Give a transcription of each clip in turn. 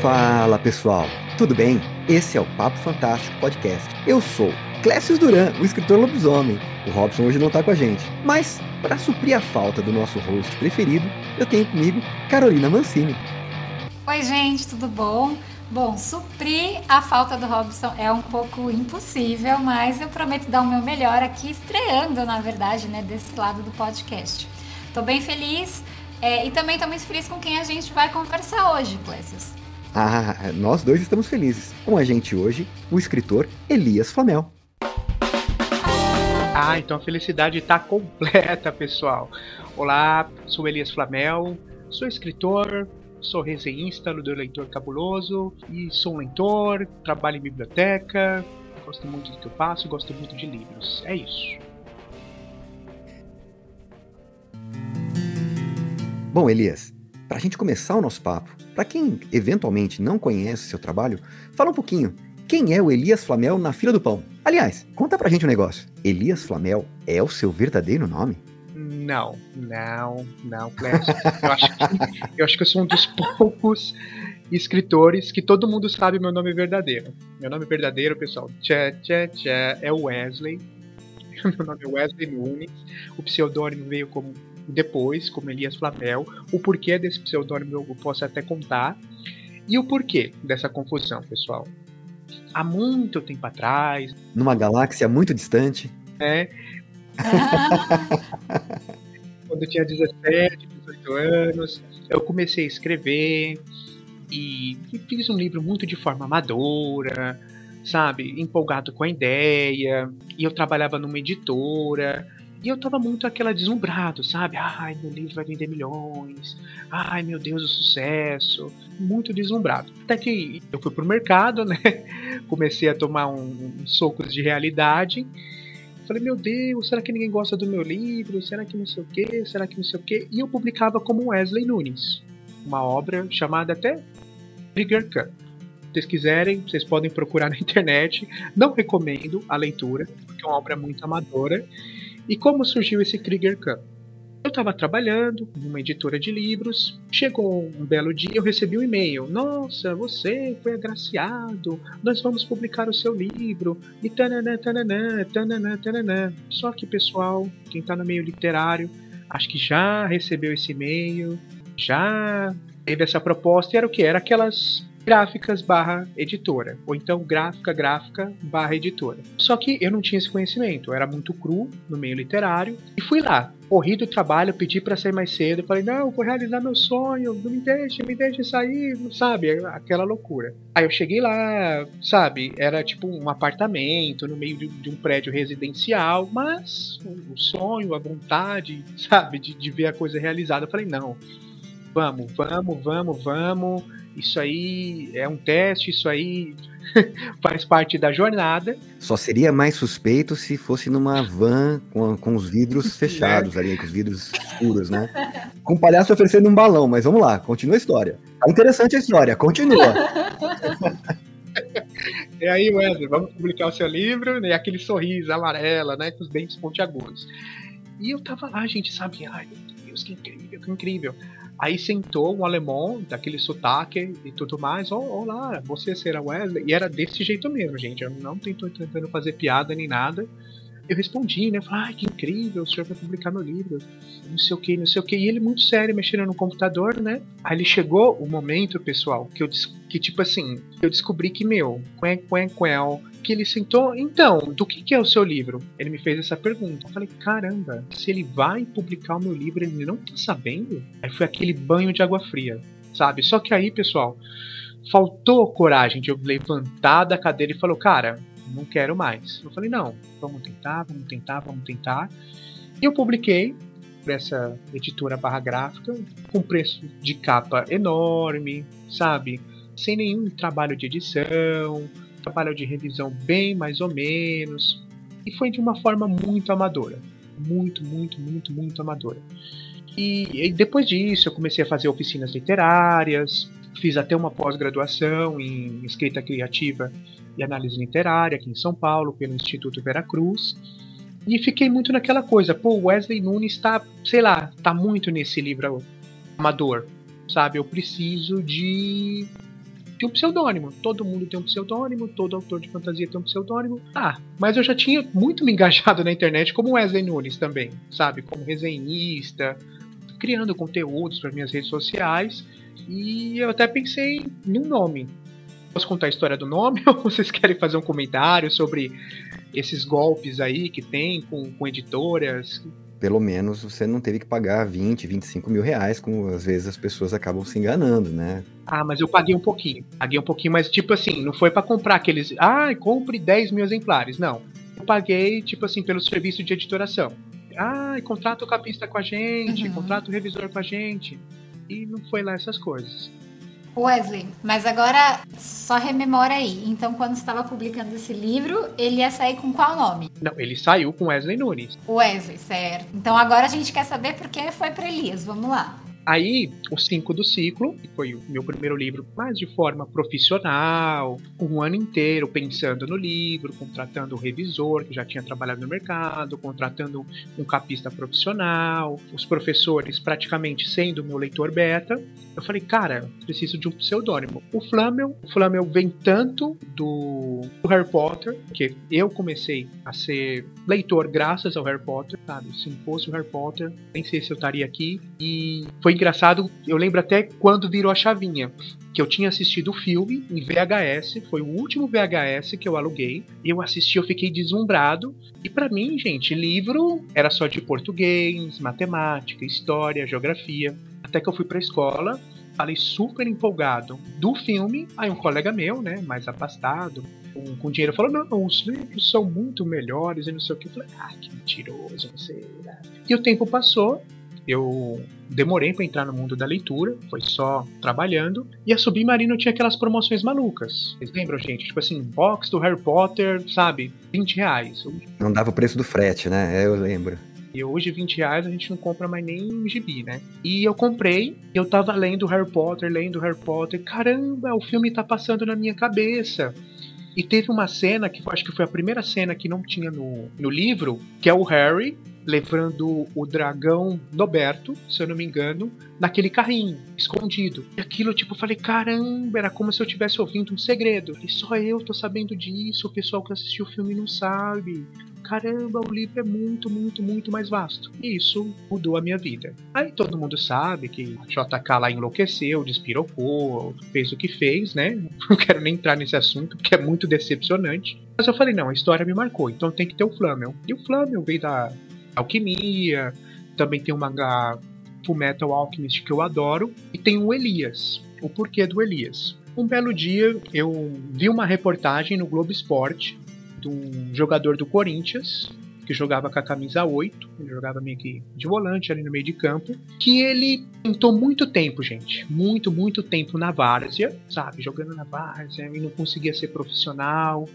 Fala pessoal, tudo bem? Esse é o Papo Fantástico Podcast. Eu sou Clécio Duran, o escritor lobisomem. O Robson hoje não está com a gente, mas para suprir a falta do nosso host preferido, eu tenho comigo Carolina Mancini. Oi gente, tudo bom? Bom, suprir a falta do Robson é um pouco impossível, mas eu prometo dar o meu melhor aqui, estreando, na verdade, né, desse lado do podcast. Estou bem feliz é, e também estou muito feliz com quem a gente vai conversar hoje, Clécius. Ah, nós dois estamos felizes. Com a gente hoje, o escritor Elias Flamel. Ah, então a felicidade está completa, pessoal. Olá, sou Elias Flamel, sou escritor, sou resenhista do Leitor Cabuloso e sou um leitor, trabalho em biblioteca, gosto muito do que eu faço, gosto muito de livros. É isso. Bom, Elias, para a gente começar o nosso papo, para quem eventualmente não conhece seu trabalho, fala um pouquinho. Quem é o Elias Flamel na fila do pão? Aliás, conta pra gente um negócio. Elias Flamel é o seu verdadeiro nome? Não, não, não, Clécio. Eu acho, que, eu acho que eu sou um dos poucos escritores que todo mundo sabe meu nome verdadeiro. Meu nome verdadeiro, pessoal, tchê, tchê, tchê, é Wesley. Meu nome é Wesley Nunes. O pseudônimo veio como depois, como Elias Flamel. O porquê desse pseudônimo eu posso até contar. E o porquê dessa confusão, pessoal? Há muito tempo atrás. Numa galáxia muito distante. É. quando eu tinha 17, 18 anos, eu comecei a escrever e fiz um livro muito de forma amadora, sabe? Empolgado com a ideia. E eu trabalhava numa editora. E eu tava muito aquela deslumbrado, sabe? Ai, meu livro vai vender milhões. Ai, meu Deus, o sucesso. Muito deslumbrado. Até que eu fui pro mercado, né? Comecei a tomar um, um socos de realidade. Falei, meu Deus, será que ninguém gosta do meu livro? Será que não sei o quê? Será que não sei o quê? E eu publicava como Wesley Nunes. Uma obra chamada até Trigger. Se vocês quiserem, vocês podem procurar na internet. Não recomendo a leitura, porque é uma obra muito amadora. E como surgiu esse Krieger Cup? Eu estava trabalhando numa editora de livros, chegou um belo dia, eu recebi um e-mail. Nossa, você foi agraciado, nós vamos publicar o seu livro. E tananã, tananã, tananã, tananã. Só que, pessoal, quem está no meio literário, acho que já recebeu esse e-mail, já teve essa proposta, e era o que? Era aquelas gráficas barra editora, ou então gráfica gráfica barra editora. Só que eu não tinha esse conhecimento, eu era muito cru no meio literário e fui lá. Corri do trabalho, pedi para sair mais cedo, falei, não, vou realizar meu sonho, não me deixe, me deixe sair, sabe? Aquela loucura. Aí eu cheguei lá, sabe? Era tipo um apartamento no meio de, um prédio residencial, mas o sonho, a vontade, sabe? De, de ver a coisa realizada. Eu falei, não, vamos, vamos, vamos, vamos isso aí é um teste, isso aí faz parte da jornada. Só seria mais suspeito se fosse numa van com, com os vidros fechados ali, com os vidros escuros, né? Com o palhaço oferecendo um balão, mas vamos lá, continua a história. Tá interessante a história, continua. e aí, Wesley, vamos publicar o seu livro, né? Aquele sorriso amarelo, né? Com os dentes pontiagudos. E eu tava lá, gente, sabe? Ai, meu Deus, que incrível, que incrível. Aí sentou um alemão, daquele sotaque e tudo mais. Oh, olá, você será Wesley? E era desse jeito mesmo, gente. Eu não estou tentando fazer piada nem nada. Eu respondi, né? Falei, ai, que incrível, o senhor vai publicar meu livro. Não sei o que, não sei o que. E ele muito sério, mexendo no computador, né? Aí ele chegou o momento, pessoal, que eu que tipo assim, eu descobri que, meu, quen, quen, quen, que ele sentou. Então, do que, que é o seu livro? Ele me fez essa pergunta. Eu falei, caramba, se ele vai publicar o meu livro, ele não tá sabendo? Aí foi aquele banho de água fria, sabe? Só que aí, pessoal, faltou coragem de eu levantar da cadeira e falou, cara, não quero mais. Eu falei, não, vamos tentar, vamos tentar, vamos tentar. E eu publiquei para essa editora barra gráfica, com preço de capa enorme, sabe? Sem nenhum trabalho de edição, trabalho de revisão bem mais ou menos. E foi de uma forma muito amadora. Muito, muito, muito, muito amadora. E, e depois disso eu comecei a fazer oficinas literárias, fiz até uma pós-graduação em escrita criativa e análise literária aqui em São Paulo, pelo Instituto Veracruz. E fiquei muito naquela coisa, pô, Wesley Nunes está, sei lá, tá muito nesse livro amador, sabe? Eu preciso de tem um pseudônimo. Todo mundo tem um pseudônimo, todo autor de fantasia tem um pseudônimo. Ah, mas eu já tinha muito me engajado na internet como Wesley Nunes também, sabe? Como resenhista, criando conteúdos para minhas redes sociais. E eu até pensei num nome. Posso contar a história do nome ou vocês querem fazer um comentário sobre esses golpes aí que tem com, com editoras? Pelo menos você não teve que pagar 20, 25 mil reais, como às vezes as pessoas acabam se enganando, né? Ah, mas eu paguei um pouquinho. Paguei um pouquinho, mas tipo assim, não foi para comprar aqueles. Ah, compre 10 mil exemplares. Não. Eu paguei, tipo assim, pelo serviço de editoração. Ah, contrata o capista com a gente, uhum. contrata o revisor com a gente. E não foi lá essas coisas. Wesley, mas agora só rememora aí. Então, quando estava publicando esse livro, ele ia sair com qual nome? Não, ele saiu com Wesley Nunes. Wesley, certo. Então agora a gente quer saber por que foi para Elias. Vamos lá. Aí, o 5 do ciclo, que foi o meu primeiro livro, mais de forma profissional, um ano inteiro pensando no livro, contratando um revisor que já tinha trabalhado no mercado, contratando um capista profissional, os professores praticamente sendo meu leitor beta. Eu falei, cara, preciso de um pseudônimo. O Flamel, o Flamel vem tanto do, do Harry Potter, que eu comecei a ser leitor graças ao Harry Potter, sabe? Se não fosse o Harry Potter, nem sei se eu estaria aqui. E foi engraçado, eu lembro até quando virou a chavinha. Que eu tinha assistido o filme em VHS, foi o último VHS que eu aluguei. Eu assisti, eu fiquei deslumbrado. E para mim, gente, livro era só de português, matemática, história, geografia. Até que eu fui pra escola, falei super empolgado do filme. Aí um colega meu, né, mais afastado, com, dinheiro, falou: Não, os livros são muito melhores e não sei o que. Eu falei: Ah, que mentiroso, não sei. Né? E o tempo passou, eu demorei para entrar no mundo da leitura, foi só trabalhando, e a Submarino tinha aquelas promoções malucas. Vocês lembram, gente? Tipo assim, box do Harry Potter, sabe? 20 reais. Não dava o preço do frete, né? É, eu lembro. E hoje, 20 reais, a gente não compra mais nem gibi, né? E eu comprei, eu tava lendo Harry Potter, lendo Harry Potter. Caramba, o filme tá passando na minha cabeça. E teve uma cena que acho que foi a primeira cena que não tinha no, no livro, que é o Harry levando o dragão Noberto, se eu não me engano, naquele carrinho, escondido. E aquilo, tipo, eu falei, caramba, era como se eu tivesse ouvindo um segredo. E só eu tô sabendo disso, o pessoal que assistiu o filme não sabe caramba, o livro é muito, muito, muito mais vasto. E isso mudou a minha vida. Aí todo mundo sabe que JK lá enlouqueceu, despirocou, fez o que fez, né? Não quero nem entrar nesse assunto, porque é muito decepcionante. Mas eu falei, não, a história me marcou, então tem que ter o Flamel. E o Flamel veio da alquimia, também tem o mangá Full Metal Alchemist que eu adoro, e tem o Elias. O porquê do Elias? Um belo dia eu vi uma reportagem no Globo Esporte de um jogador do Corinthians, que jogava com a camisa 8, ele jogava meio que de volante ali no meio de campo, que ele tentou muito tempo, gente, muito, muito tempo na várzea, sabe, jogando na várzea e não conseguia ser profissional,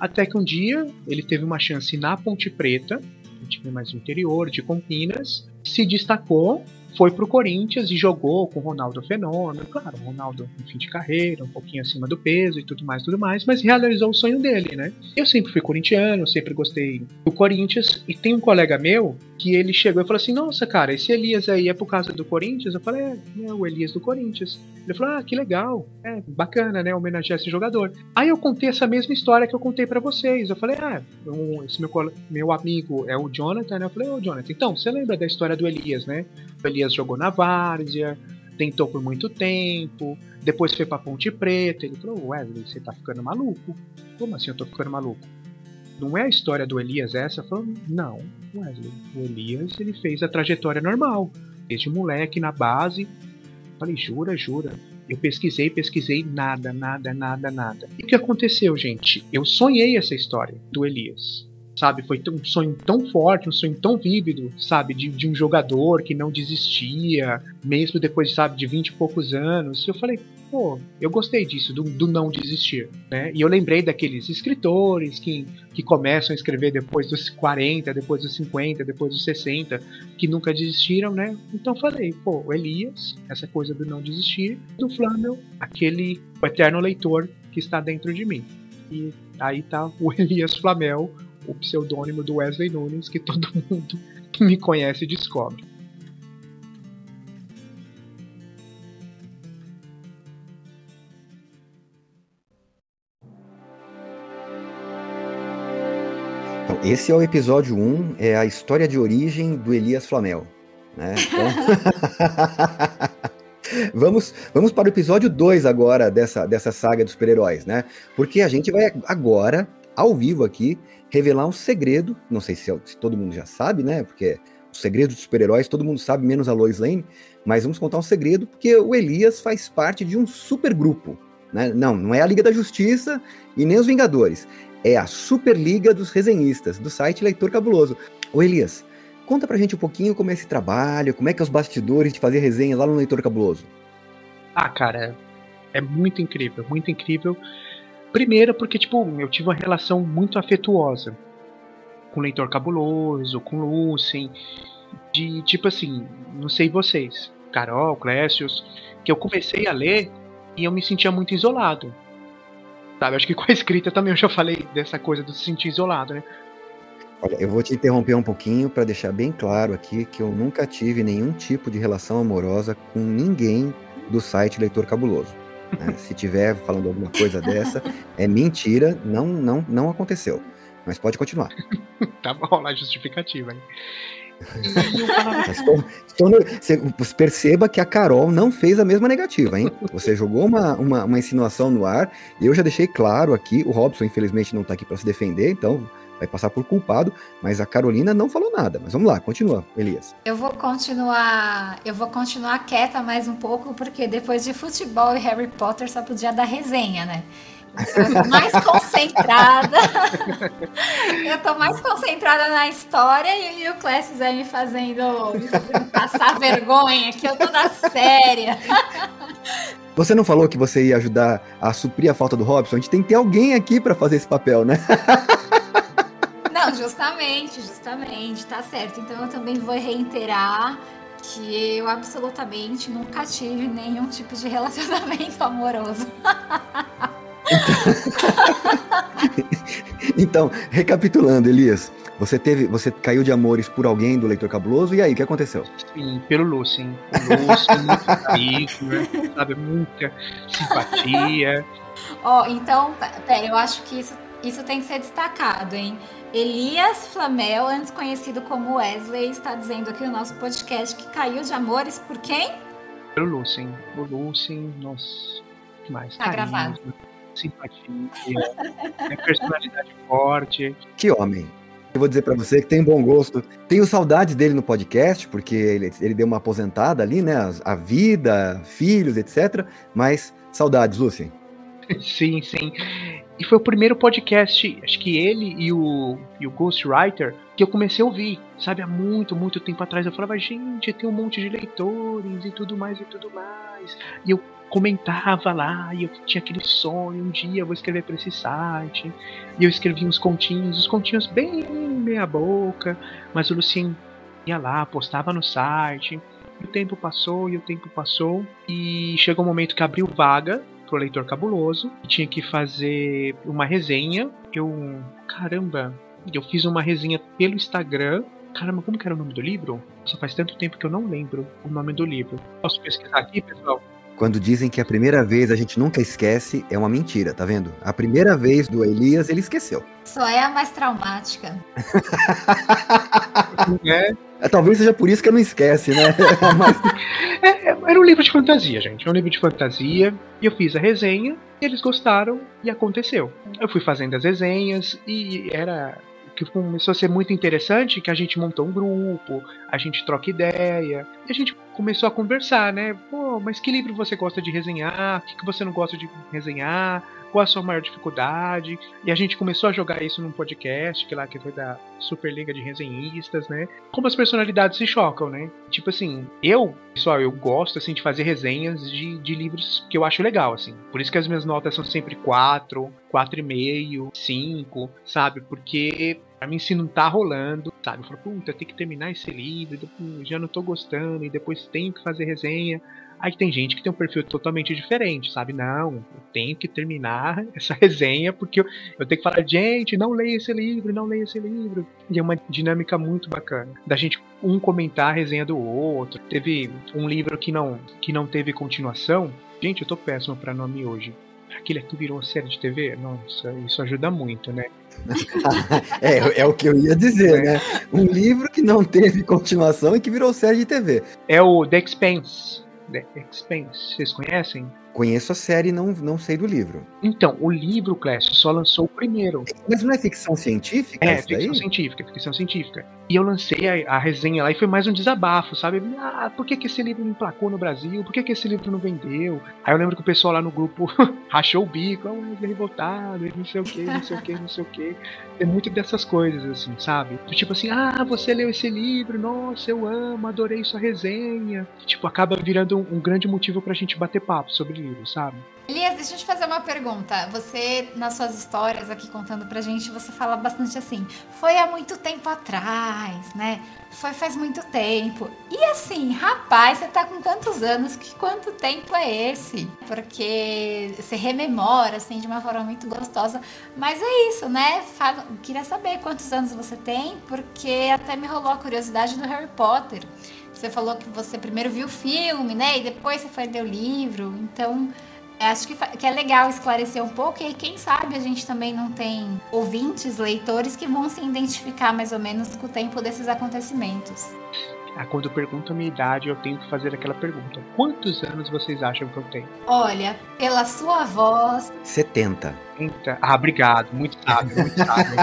até que um dia ele teve uma chance na Ponte Preta, um time mais interior, de Campinas, se destacou foi pro Corinthians e jogou com o Ronaldo Fenômeno. Claro, o Ronaldo em fim de carreira, um pouquinho acima do peso e tudo mais, tudo mais, mas realizou o sonho dele, né? Eu sempre fui corintiano, sempre gostei do Corinthians e tem um colega meu que ele chegou e falou assim: Nossa, cara, esse Elias aí é por causa do Corinthians? Eu falei: É, é o Elias do Corinthians. Ele falou: Ah, que legal, é bacana, né? Homenagear esse jogador. Aí eu contei essa mesma história que eu contei para vocês. Eu falei: Ah, esse meu, meu amigo é o Jonathan, né? Eu falei: Ô, oh, Jonathan, então, você lembra da história do Elias, né? Elias jogou na Várzea, tentou por muito tempo, depois foi pra Ponte Preta. Ele falou: Wesley, você tá ficando maluco. Como assim eu tô ficando maluco? Não é a história do Elias essa? Falei, não, Wesley. O Elias ele fez a trajetória normal, desde moleque na base. Falei, jura, jura. Eu pesquisei, pesquisei, nada, nada, nada, nada. E o que aconteceu, gente? Eu sonhei essa história do Elias sabe? Foi um sonho tão forte, um sonho tão vívido, sabe? De, de um jogador que não desistia, mesmo depois, sabe, de 20 e poucos anos. Eu falei, pô, eu gostei disso, do, do, não desistir, né? E eu lembrei daqueles escritores que, que começam a escrever depois dos 40, depois dos 50, depois dos 60, que nunca desistiram, né? Então falei, pô, Elias, essa coisa do não desistir, do Flamel, aquele eterno leitor que está dentro de mim. E aí tá o Elias Flamel, o pseudônimo do Wesley Nunes, que todo mundo que me conhece descobre. Então, esse é o episódio 1, é a história de origem do Elias Flamel. Né? Então... vamos, vamos para o episódio 2 agora dessa, dessa saga dos super-heróis, né? Porque a gente vai agora, ao vivo aqui, revelar um segredo. Não sei se, se todo mundo já sabe, né? Porque o segredo dos super-heróis todo mundo sabe, menos a Lois Lane. Mas vamos contar um segredo, porque o Elias faz parte de um supergrupo. Né? Não, não é a Liga da Justiça e nem os Vingadores. É a Superliga dos Resenhistas, do site Leitor Cabuloso. Ô Elias, conta pra gente um pouquinho como é esse trabalho, como é que é os bastidores de fazer resenha lá no Leitor Cabuloso. Ah, cara, é muito incrível, muito incrível. Primeiro porque, tipo, eu tive uma relação muito afetuosa com o Leitor Cabuloso, com o Lucien, de, tipo assim, não sei vocês, Carol, Clécius, que eu comecei a ler e eu me sentia muito isolado. Sabe, acho que com a escrita também eu já falei dessa coisa de se sentir isolado, né? Olha, eu vou te interromper um pouquinho para deixar bem claro aqui que eu nunca tive nenhum tipo de relação amorosa com ninguém do site Leitor Cabuloso. Né? Se tiver falando alguma coisa dessa, é mentira, não, não, não aconteceu. Mas pode continuar. tá bom, lá justificativa, hein? Estou, estou no, você perceba que a Carol não fez a mesma negativa, hein? Você jogou uma, uma, uma insinuação no ar, e eu já deixei claro aqui, o Robson infelizmente não está aqui para se defender, então vai passar por culpado, mas a Carolina não falou nada. Mas vamos lá, continua, Elias. Eu vou continuar, eu vou continuar quieta mais um pouco, porque depois de futebol e Harry Potter só podia dar resenha, né? Tô mais concentrada. eu tô mais concentrada na história e, e o Classes aí me fazendo, me fazendo passar vergonha, que eu tô na séria. Você não falou que você ia ajudar a suprir a falta do Robson? A gente tem que ter alguém aqui para fazer esse papel, né? Não, justamente, justamente, tá certo. Então eu também vou reiterar que eu absolutamente nunca tive nenhum tipo de relacionamento amoroso. então, recapitulando, Elias, você teve, você caiu de amores por alguém do leitor cabuloso e aí o que aconteceu? Sim, pelo Lucien. Lucien, muito carisma, né? sabe, muita simpatia. Ó, oh, então, pera, eu acho que isso, isso tem que ser destacado, hein? Elias Flamel, antes conhecido como Wesley, está dizendo aqui no nosso podcast que caiu de amores por quem? Pelo Lucien. O Lucien, nossa, demais. Tá carisma. gravado simpatia, tem personalidade forte. Que homem. Eu vou dizer para você que tem bom gosto. Tenho saudades dele no podcast, porque ele, ele deu uma aposentada ali, né? A vida, filhos, etc. Mas saudades, Lúcia. Sim, sim. E foi o primeiro podcast, acho que ele e o, e o Ghostwriter, que eu comecei a ouvir, sabe? Há muito, muito tempo atrás. Eu falava, gente, tem um monte de leitores e tudo mais e tudo mais. E eu comentava lá, e eu tinha aquele sonho, um dia eu vou escrever para esse site. E eu escrevi uns continhos, os continhos bem meia boca, mas o Lucien ia lá, postava no site. E o tempo passou e o tempo passou e chegou um momento que abriu vaga pro leitor cabuloso tinha que fazer uma resenha. Eu, caramba, eu fiz uma resenha pelo Instagram Caramba, como que era o nome do livro? Só faz tanto tempo que eu não lembro o nome do livro. Posso pesquisar aqui, pessoal? Quando dizem que a primeira vez a gente nunca esquece, é uma mentira, tá vendo? A primeira vez do Elias, ele esqueceu. Só é a mais traumática. é. é. Talvez seja por isso que eu não esquece, né? Mas... É, é, era um livro de fantasia, gente. É um livro de fantasia. E eu fiz a resenha, e eles gostaram, e aconteceu. Eu fui fazendo as resenhas, e era que começou a ser muito interessante, que a gente montou um grupo, a gente troca ideia, a gente começou a conversar, né? Pô, mas que livro você gosta de resenhar? O que, que você não gosta de resenhar? Qual a sua maior dificuldade? E a gente começou a jogar isso num podcast, que lá que foi da Superliga de Resenhistas, né? Como as personalidades se chocam, né? Tipo assim, eu, pessoal, eu gosto assim de fazer resenhas de, de livros que eu acho legal, assim. Por isso que as minhas notas são sempre 4, 4,5, 5, sabe? Porque pra mim se não tá rolando, sabe? Eu falo, puta, tenho que terminar esse livro, já não tô gostando, e depois tenho que fazer resenha. Aí tem gente que tem um perfil totalmente diferente, sabe? Não, eu tenho que terminar essa resenha porque eu, eu tenho que falar, gente, não leia esse livro, não leia esse livro. E é uma dinâmica muito bacana. Da gente um comentar a resenha do outro. Teve um livro que não, que não teve continuação. Gente, eu tô péssimo para nome hoje aquele que virou série de TV, nossa, isso ajuda muito, né? é, é o que eu ia dizer, né? Um livro que não teve continuação e que virou série de TV. É o The Expanse. The Expanse, vocês conhecem? Conheço a série e não, não sei do livro. Então, o livro, Clécio, só lançou o primeiro. Mas não é ficção científica? É, ficção daí? científica, ficção científica. E eu lancei a, a, resenha lá e foi mais um desabafo, sabe? Ah, por que, que esse livro não emplacou no Brasil? Por que, que esse livro não vendeu? Aí eu lembro que o pessoal lá no grupo rachou o bico, oh, ele é revoltado, não sei o que, não sei o que, não sei o que. Tem muito dessas coisas, assim, sabe? Tipo assim, ah, você leu esse livro, nossa, eu amo, adorei sua resenha. Tipo, acaba virando um, um grande motivo pra gente bater papo sobre sabe? Elias, deixa eu te fazer uma pergunta. Você, nas suas histórias aqui contando pra gente, você fala bastante assim, foi há muito tempo atrás, né? Foi faz muito tempo. E assim, rapaz, você tá com quantos anos? Que quanto tempo é esse? Porque você rememora, assim, de uma forma muito gostosa. Mas é isso, né? Fala, queria saber quantos anos você tem, porque até me rolou a curiosidade do Harry Potter. Você falou que você primeiro viu o filme, né? E depois você foi ler o livro. Então, acho que, que é legal esclarecer um pouco. E aí, quem sabe a gente também não tem ouvintes, leitores que vão se identificar mais ou menos com o tempo desses acontecimentos. Ah, quando perguntam a minha idade, eu tenho que fazer aquela pergunta: quantos anos vocês acham que eu tenho? Olha, pela sua voz. 70. 70. Ah, obrigado. Muito sábio, muito sábio.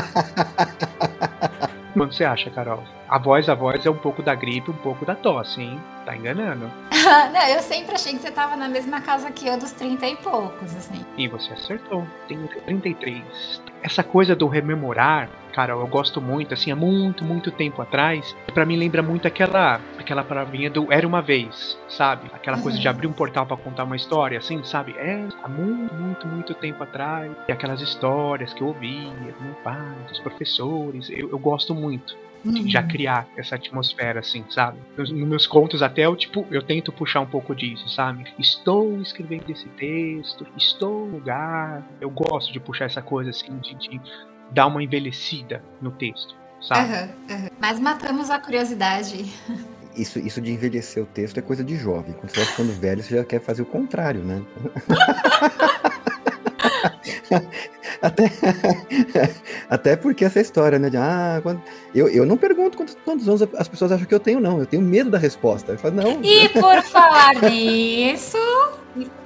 Quanto você acha, Carol? A voz, a voz é um pouco da gripe, um pouco da tosse, hein? Tá enganando. não, eu sempre achei que você tava na mesma casa que eu, dos 30 e poucos, assim. E você acertou. Tenho 33. Essa coisa do rememorar, cara, eu gosto muito, assim, há muito, muito tempo atrás. para mim lembra muito aquela aquela palavrinha do Era Uma Vez, sabe? Aquela uhum. coisa de abrir um portal para contar uma história, assim, sabe? É, há muito, muito, muito tempo atrás. E aquelas histórias que eu ouvia do meu pai, dos professores. Eu, eu gosto muito uhum. já criar essa atmosfera, assim, sabe? Nos, nos, meus contos até eu, tipo, eu tento puxar um pouco disso, sabe? Estou escrevendo esse texto, estou no lugar. Eu gosto de puxar essa coisa, assim, de, de dar uma envelhecida no texto, sabe? Uhum, uhum. Mas matamos a curiosidade. Isso, isso de envelhecer o texto é coisa de jovem. Quando você vai ficando velho, você já quer fazer o contrário, né? Até, até porque essa história, né? De, ah, quando, eu, eu não pergunto quantos, quantos anos as pessoas acham que eu tenho, não. Eu tenho medo da resposta. Eu falo, não. E por falar nisso,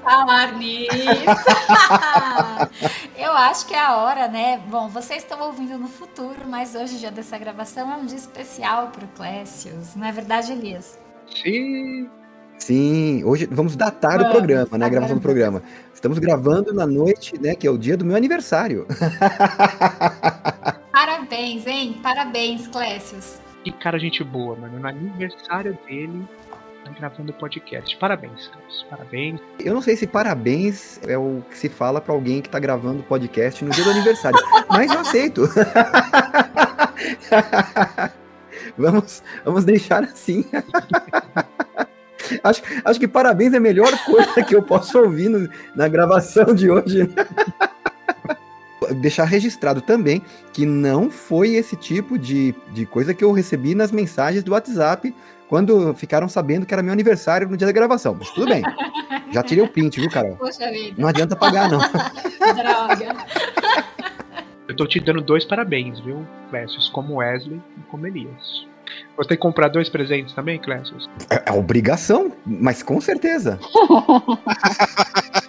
falar nisso, eu acho que é a hora, né? Bom, vocês estão ouvindo no futuro, mas hoje, dia dessa gravação, é um dia especial para o Clécius. Não é verdade, Elias? Sim. Sim, hoje vamos datar vamos, o programa, né? A gravação do programa. Estamos gravando na noite, né? Que é o dia do meu aniversário. Parabéns, hein? Parabéns, Clécius. Que cara, gente boa, mano. No aniversário dele, gravando o podcast. Parabéns, Clécius. Parabéns. Eu não sei se parabéns é o que se fala para alguém que tá gravando podcast no dia do aniversário, mas eu aceito. vamos, vamos deixar assim. acho, acho que parabéns é a melhor coisa que eu posso ouvir no, na gravação de hoje. Né? Deixar registrado também que não foi esse tipo de, de coisa que eu recebi nas mensagens do WhatsApp quando ficaram sabendo que era meu aniversário no dia da gravação. Mas tudo bem. Já tirei o print, viu, Carol? Poxa vida. Não adianta pagar, não. Droga. Eu tô te dando dois parabéns, viu, Clécio? Como Wesley e como Elias. Você tem que comprar dois presentes também, Clécio? É, é obrigação, mas com certeza.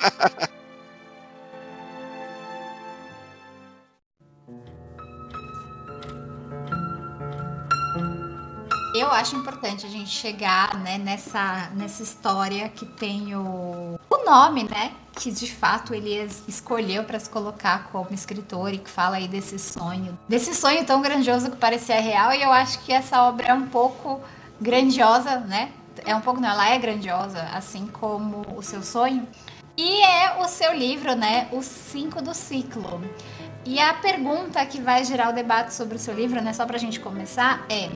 Eu acho importante a gente chegar né, nessa, nessa história que tem o, o nome, né? Que de fato ele escolheu para se colocar como escritor e que fala aí desse sonho, desse sonho tão grandioso que parecia real. E eu acho que essa obra é um pouco grandiosa, né? É um pouco, não, ela é grandiosa, assim como o seu sonho. E é o seu livro, né? O Cinco do Ciclo. E a pergunta que vai gerar o debate sobre o seu livro, né, só pra gente começar, é: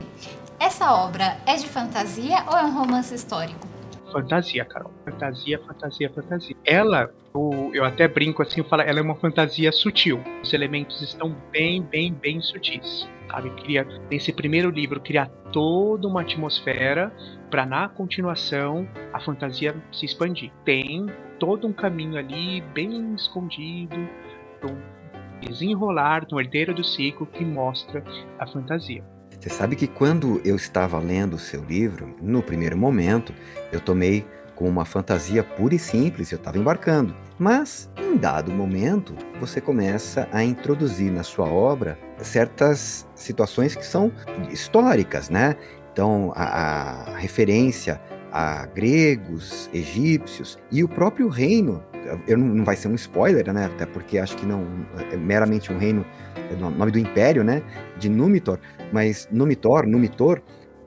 essa obra é de fantasia ou é um romance histórico? Fantasia, Carol. Fantasia, fantasia, fantasia. Ela, eu, eu até brinco assim, eu falo, ela é uma fantasia sutil. Os elementos estão bem, bem, bem sutis. Sabe? Queria, nesse primeiro livro, criar toda uma atmosfera para na continuação a fantasia se expandir. Tem todo um caminho ali bem escondido, desenrolar no herdeiro do ciclo que mostra a fantasia. Você sabe que quando eu estava lendo o seu livro, no primeiro momento, eu tomei com uma fantasia pura e simples, eu estava embarcando. Mas, em dado momento, você começa a introduzir na sua obra certas situações que são históricas, né? Então, a, a referência a gregos, egípcios e o próprio reino. Eu não, não vai ser um spoiler, né? Até porque acho que não é meramente um reino, é o nome do império, né? De Numitor, mas Numitor, Numitor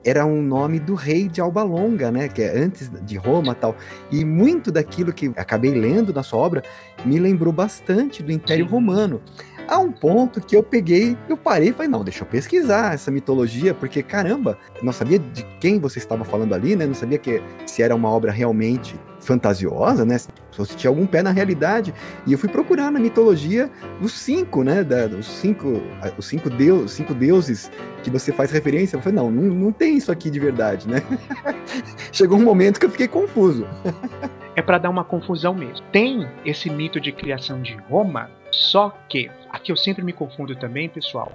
era um nome do rei de Alba Longa, né? Que é antes de Roma tal. E muito daquilo que acabei lendo na sua obra me lembrou bastante do Império. Romano. A um ponto que eu peguei, eu parei e falei, não, deixa eu pesquisar essa mitologia, porque caramba, não sabia de quem você estava falando ali, né? Não sabia que se era uma obra realmente fantasiosa, né? Se tinha algum pé na realidade. E eu fui procurar na mitologia os cinco, né? Da, os cinco, os cinco, deus, cinco deuses que você faz referência. Eu falei, não, não, não tem isso aqui de verdade, né? Chegou um momento que eu fiquei confuso. é para dar uma confusão mesmo. Tem esse mito de criação de Roma, só que aqui eu sempre me confundo também, pessoal.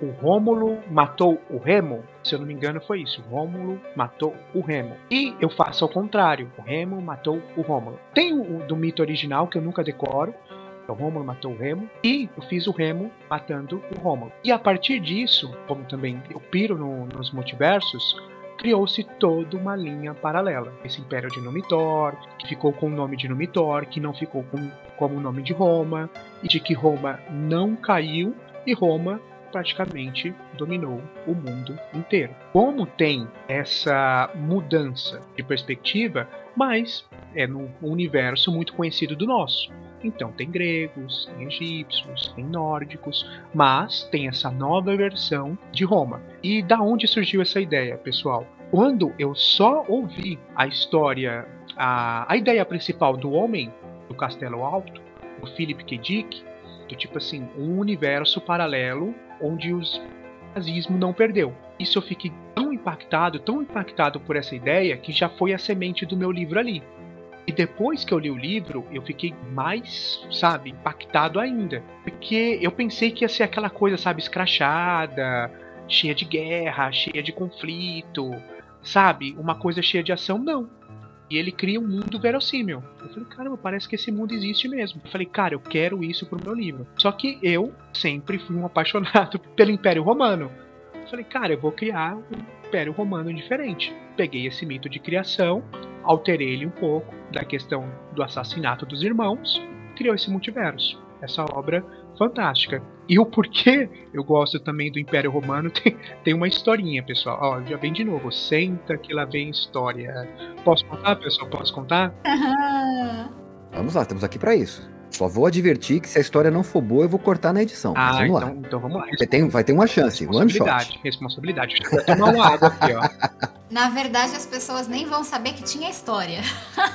O Rômulo matou o Remo, se eu não me engano foi isso. O Rômulo matou o Remo. E eu faço ao contrário. O Remo matou o Rômulo. Tem o do mito original que eu nunca decoro, o Rômulo matou o Remo e eu fiz o Remo matando o Rômulo. E a partir disso, como também eu piro no, nos multiversos, criou-se toda uma linha paralela. Esse império de Numitor, que ficou com o nome de Numitor, que não ficou com, como o nome de Roma, e de que Roma não caiu e Roma praticamente dominou o mundo inteiro. Como tem essa mudança de perspectiva, mas é no universo muito conhecido do nosso. Então tem gregos, tem egípcios, tem nórdicos, mas tem essa nova versão de Roma. E da onde surgiu essa ideia, pessoal? Quando eu só ouvi a história, a, a ideia principal do homem do Castelo Alto, o Philip K. Dick, do tipo assim, um universo paralelo onde o nazismo não perdeu. Isso eu fiquei tão impactado, tão impactado por essa ideia, que já foi a semente do meu livro ali. E depois que eu li o livro, eu fiquei mais, sabe, impactado ainda. Porque eu pensei que ia ser aquela coisa, sabe, escrachada, cheia de guerra, cheia de conflito, sabe? Uma coisa cheia de ação, não. E ele cria um mundo verossímil. Eu falei, caramba, parece que esse mundo existe mesmo. Eu falei, cara, eu quero isso pro meu livro. Só que eu sempre fui um apaixonado pelo Império Romano. Eu falei, cara, eu vou criar Império Romano diferente. Peguei esse mito de criação, alterei ele um pouco da questão do assassinato dos irmãos, criou esse multiverso. Essa obra fantástica. E o porquê eu gosto também do Império Romano tem, tem uma historinha, pessoal. Ó, já vem de novo. Senta que lá vem história. Posso contar, pessoal? Posso contar? Vamos lá, estamos aqui para isso. Só vou advertir que se a história não for boa, eu vou cortar na edição. Ah, vamos então, lá. então vamos lá. Você tem, vai ter uma chance, one shot. Responsabilidade. Tomar uma água aqui, ó. Na verdade, as pessoas nem vão saber que tinha história.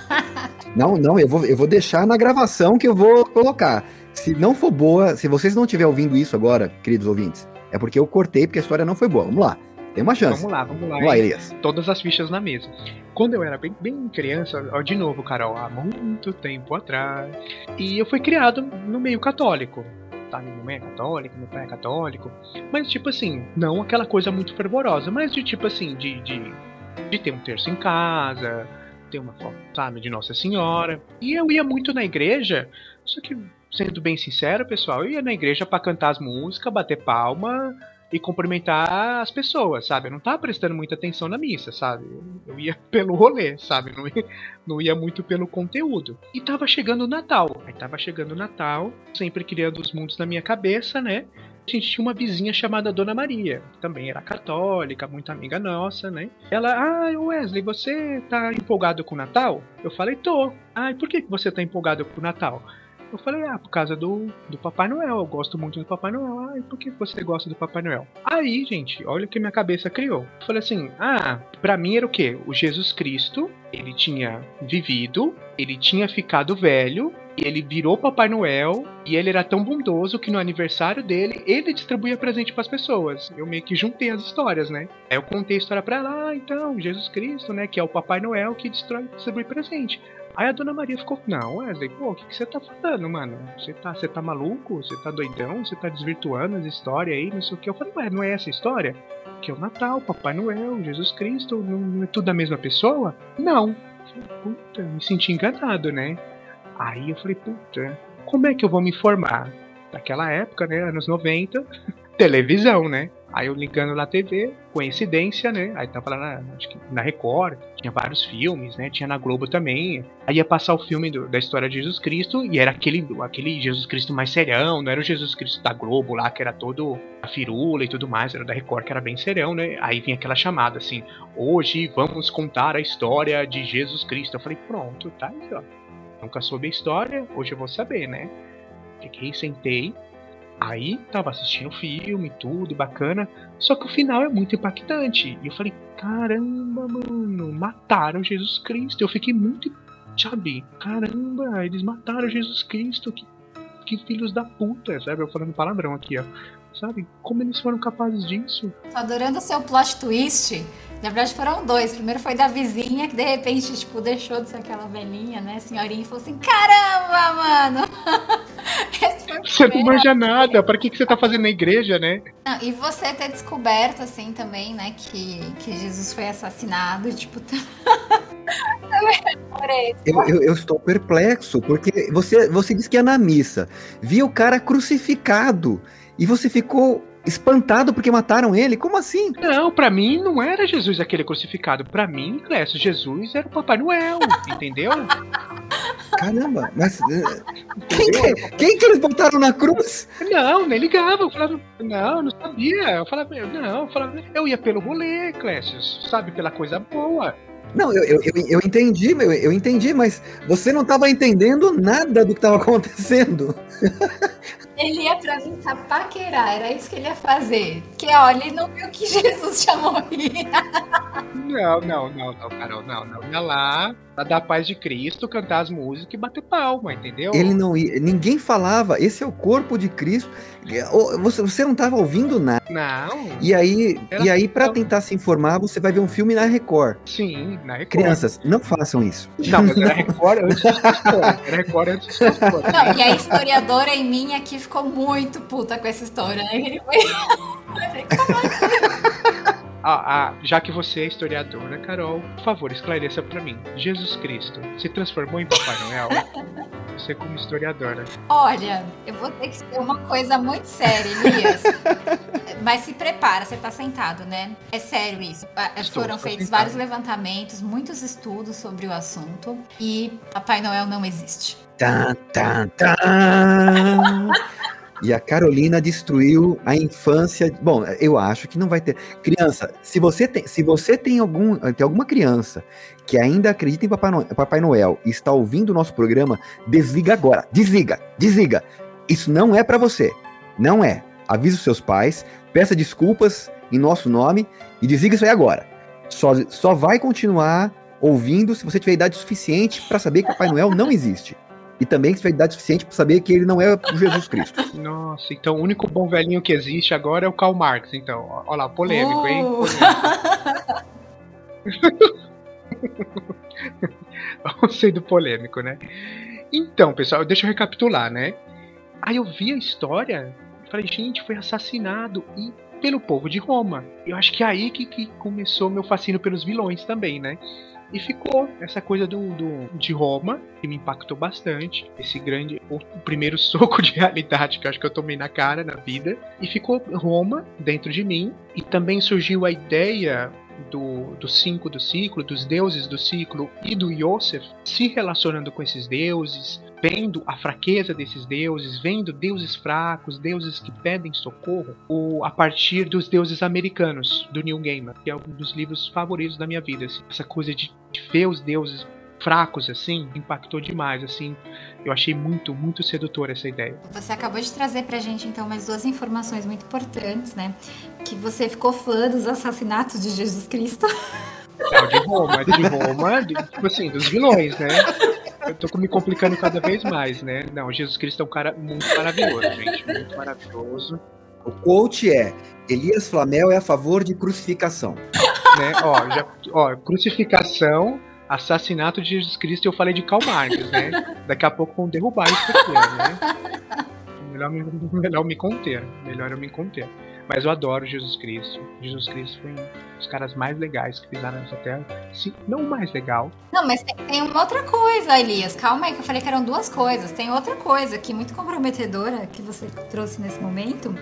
não, não, eu vou, eu vou deixar na gravação que eu vou colocar. Se não for boa, se vocês não estiverem ouvindo isso agora, queridos ouvintes, é porque eu cortei porque a história não foi boa. Vamos lá. Tem uma chance. Vamos lá, vamos lá. Elias. Todas as fichas na mesa. Quando eu era bem, bem criança, ó, de novo, Carol, há muito tempo atrás. E eu fui criado no meio católico. Tá, minha mãe é católica, meu pai é católico. Mas, tipo assim, não aquela coisa muito fervorosa, mas de tipo assim, de, de, de ter um terço em casa, ter uma foto, sabe, de Nossa Senhora. E eu ia muito na igreja, só que sendo bem sincero, pessoal, eu ia na igreja para cantar as músicas, bater palma e cumprimentar as pessoas, sabe? Eu não tava prestando muita atenção na missa, sabe? Eu ia pelo rolê, sabe? Não ia, não ia muito pelo conteúdo. E tava chegando o Natal. Aí tava chegando o Natal, sempre criando os mundos na minha cabeça, né? A gente tinha uma vizinha chamada Dona Maria, também era católica, muito amiga nossa, né? Ela, ah, Wesley, você tá empolgado com o Natal? Eu falei, tô. Ah, e por que você tá empolgado com o Natal? Eu falei, ah, por causa do, do Papai Noel, eu gosto muito do Papai Noel. Ah, e por que você gosta do Papai Noel? Aí, gente, olha o que minha cabeça criou. Eu falei assim, ah, pra mim era o quê? O Jesus Cristo, ele tinha vivido, ele tinha ficado velho, e ele virou Papai Noel e ele era tão bondoso que no aniversário dele ele distribuía presente para as pessoas. Eu meio que juntei as histórias, né? Aí eu contei a história para ela, ah, então, Jesus Cristo, né, que é o Papai Noel que destrói, distribui presente. Aí a dona Maria ficou, não, Wesley, pô, o que, que você tá falando, mano? Você tá, você tá maluco? Você tá doidão? Você tá desvirtuando as histórias aí, não sei o que. Eu falei, ué, não é essa história? Que é o Natal, Papai Noel, Jesus Cristo, não, é tudo a mesma pessoa? Não. Puta, me senti enganado, né? Aí eu falei, puta, como é que eu vou me informar? Naquela época, né, anos 90, televisão, né? Aí eu ligando na TV, coincidência, né? Aí tava lá na, na Record, tinha vários filmes, né? Tinha na Globo também. Aí ia passar o filme do, da história de Jesus Cristo e era aquele, aquele Jesus Cristo mais serião, não era o Jesus Cristo da Globo lá, que era todo a firula e tudo mais, era da Record que era bem serião, né? Aí vinha aquela chamada assim: hoje vamos contar a história de Jesus Cristo. Eu falei, pronto, tá aí, ó. Nunca soube a história, hoje eu vou saber, né? Fiquei, sentei, Aí tava assistindo o filme, tudo bacana, só que o final é muito impactante. E eu falei, caramba, mano, mataram Jesus Cristo. Eu fiquei muito, sabe, caramba, eles mataram Jesus Cristo, que, que filhos da puta, sabe? Eu falando palavrão aqui, ó. Sabe? Como eles foram capazes disso? Tô adorando o seu plot twist. Na verdade foram dois. Primeiro foi da vizinha, que de repente, tipo, deixou de ser aquela velhinha, né, senhorinha, e falou assim, caramba, mano! Você não manja nada, para que, que você tá fazendo na igreja, né? Não, e você ter descoberto, assim, também, né, que, que Jesus foi assassinado, tipo... eu, eu, eu, estou perplexo, porque você, você disse que ia na missa, viu o cara crucificado, e você ficou espantado porque mataram ele? Como assim? Não, para mim não era Jesus aquele crucificado. Para mim, Clécio, Jesus era o Papai Noel, entendeu? Caramba, mas uh, quem, que, quem que eles botaram na cruz? Não, nem ligava. Eu falava, não, não sabia. Eu falava, não, eu falava, eu ia pelo rolê, Clécio, sabe, pela coisa boa. Não, eu, eu, eu, eu entendi, eu, eu entendi, mas você não estava entendendo nada do que estava acontecendo. Ele ia pra mim paquerar, era isso que ele ia fazer. Que olha, ele não viu que Jesus chamou ele. Não, não, não, não, Carol, não, não. Ia lá, dar paz de Cristo, cantar as músicas e bater palma, entendeu? Ele não ia, ninguém falava, esse é o corpo de Cristo. Você, você não estava ouvindo nada. Não. E aí, e aí para tentar se informar, você vai ver um filme na Record. Sim, na Record. Crianças, não façam isso. Não, mas era Record antes Era Record antes Não, e a historiadora em mim aqui ficou muito puta com essa história. Ele foi... Como assim? Ah, ah, já que você é historiadora, Carol, por favor, esclareça para mim. Jesus Cristo se transformou em Papai Noel? Você como historiadora. Olha, eu vou ter que ser uma coisa muito séria, Elias. Mas se prepara, você tá sentado, né? É sério isso. Ah, Estou, Foram feitos sentado. vários levantamentos, muitos estudos sobre o assunto e Papai Noel não existe. Tá, tá, tá. E a Carolina destruiu a infância. Bom, eu acho que não vai ter. Criança, se você tem, se você tem, algum, tem alguma criança que ainda acredita em Papai Noel, Papai Noel e está ouvindo o nosso programa, desliga agora. Desliga, desliga. Isso não é para você. Não é. Avise os seus pais, peça desculpas em nosso nome e desliga isso aí agora. Só, só vai continuar ouvindo se você tiver idade suficiente para saber que Papai Noel não existe. E também que tiver idade suficiente para saber que ele não é o Jesus Cristo. Nossa, então o único bom velhinho que existe agora é o Karl Marx, então. Olha lá, polêmico, uh. hein? Polêmico. Sendo polêmico, né? Então, pessoal, deixa eu recapitular, né? Aí eu vi a história e falei, gente, foi assassinado e pelo povo de Roma. Eu acho que é aí que, que começou meu fascínio pelos vilões também, né? E ficou essa coisa do, do, de Roma, que me impactou bastante. Esse grande, o, o, primeiro soco de realidade que eu acho que eu tomei na cara na vida. E ficou Roma dentro de mim. E também surgiu a ideia do, do cinco do ciclo, dos deuses do ciclo e do Yosef se relacionando com esses deuses, vendo a fraqueza desses deuses, vendo deuses fracos, deuses que pedem socorro, ou a partir dos deuses americanos, do Neil Gaiman, que é um dos livros favoritos da minha vida. Assim. Essa coisa de, ver os deuses fracos, assim, impactou demais, assim. Eu achei muito, muito sedutora essa ideia. Você acabou de trazer pra gente, então, mais duas informações muito importantes, né? Que você ficou fã dos assassinatos de Jesus Cristo. Não, de Roma, de Roma, de, tipo assim, dos vilões, né? Eu tô me complicando cada vez mais, né? Não, Jesus Cristo é um cara muito maravilhoso, gente. Muito maravilhoso. O coach é Elias Flamel é a favor de crucificação. Né? Ó, já, ó, crucificação assassinato de Jesus Cristo eu falei de Karl Marx, né? Daqui a pouco vão derrubar isso aqui, né? Melhor, melhor me conter. Melhor eu me conter. Mas eu adoro Jesus Cristo. Jesus Cristo foi um dos caras mais legais que pisaram nessa terra. Se não o mais legal. Não, mas tem, uma outra coisa, Elias. Calma aí, que eu falei que eram duas coisas. Tem outra coisa que muito comprometedora que você trouxe nesse momento.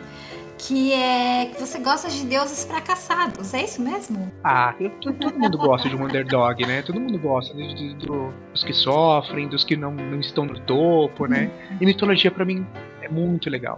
Que é que você gosta de deuses fracassados, é isso mesmo? Ah, todo mundo gosta de um underdog, né? Todo mundo gosta de, de, de, dos que sofrem, dos que não, não estão no topo, né? Uhum. E mitologia para mim é muito legal.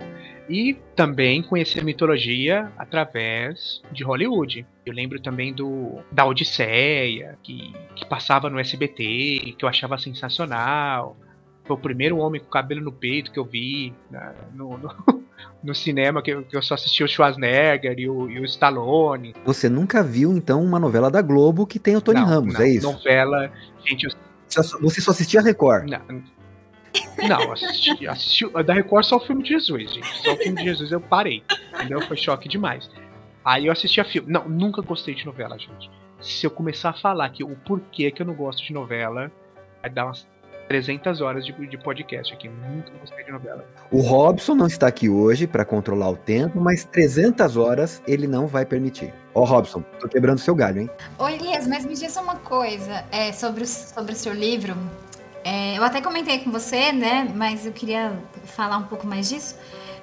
E também conhecer a mitologia através de Hollywood. Eu lembro também do da Odisseia, que, que passava no SBT, que eu achava sensacional. Foi o primeiro homem com cabelo no peito que eu vi na, no, no, no, cinema, que eu, que eu, só assisti o Schwarzenegger e o, e o, Stallone. Você nunca viu, então, uma novela da Globo que tem o Tony não, Ramos, não, é isso? Novela. Gente, eu... Você só assistia Record? Não, não, assisti, assisti. Da Record só o filme de Jesus, gente. Só o filme de Jesus eu parei. Entendeu? Foi choque demais. Aí eu assisti a filme. Não, nunca gostei de novela, gente. Se eu começar a falar que o porquê que eu não gosto de novela, vai dar umas 300 horas de, de podcast aqui. Nunca gostei de novela. O Robson não está aqui hoje para controlar o tempo, mas 300 horas ele não vai permitir. Ó, oh, Robson, tô quebrando seu galho, hein? Ô, Elias, mas me diz uma coisa é, sobre, o, sobre o seu livro. É, eu até comentei com você, né? Mas eu queria falar um pouco mais disso.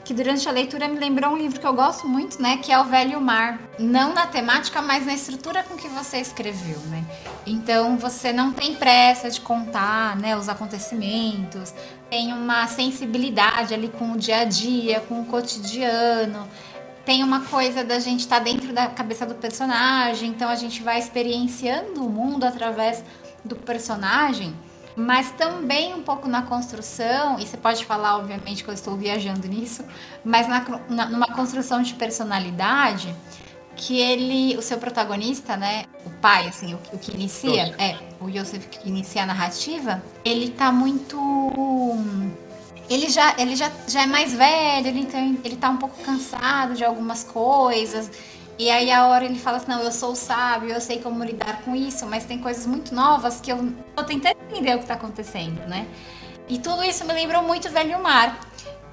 Que durante a leitura me lembrou um livro que eu gosto muito, né? Que é O Velho Mar. Não na temática, mas na estrutura com que você escreveu, né? Então você não tem pressa de contar, né? Os acontecimentos. Tem uma sensibilidade ali com o dia a dia, com o cotidiano tem uma coisa da gente estar tá dentro da cabeça do personagem, então a gente vai experienciando o mundo através do personagem mas também um pouco na construção, e você pode falar, obviamente, que eu estou viajando nisso, mas na, na, numa construção de personalidade que ele, o seu protagonista, né, o pai, assim, o, o que inicia, é, o Yosef que inicia a narrativa, ele tá muito ele já, ele já, já é mais velho, ele, tem, ele tá um pouco cansado de algumas coisas. E aí a hora ele fala assim, não, eu sou sábio, eu sei como lidar com isso, mas tem coisas muito novas que eu tô tentando entender o que tá acontecendo, né? E tudo isso me lembrou muito Velho Mar.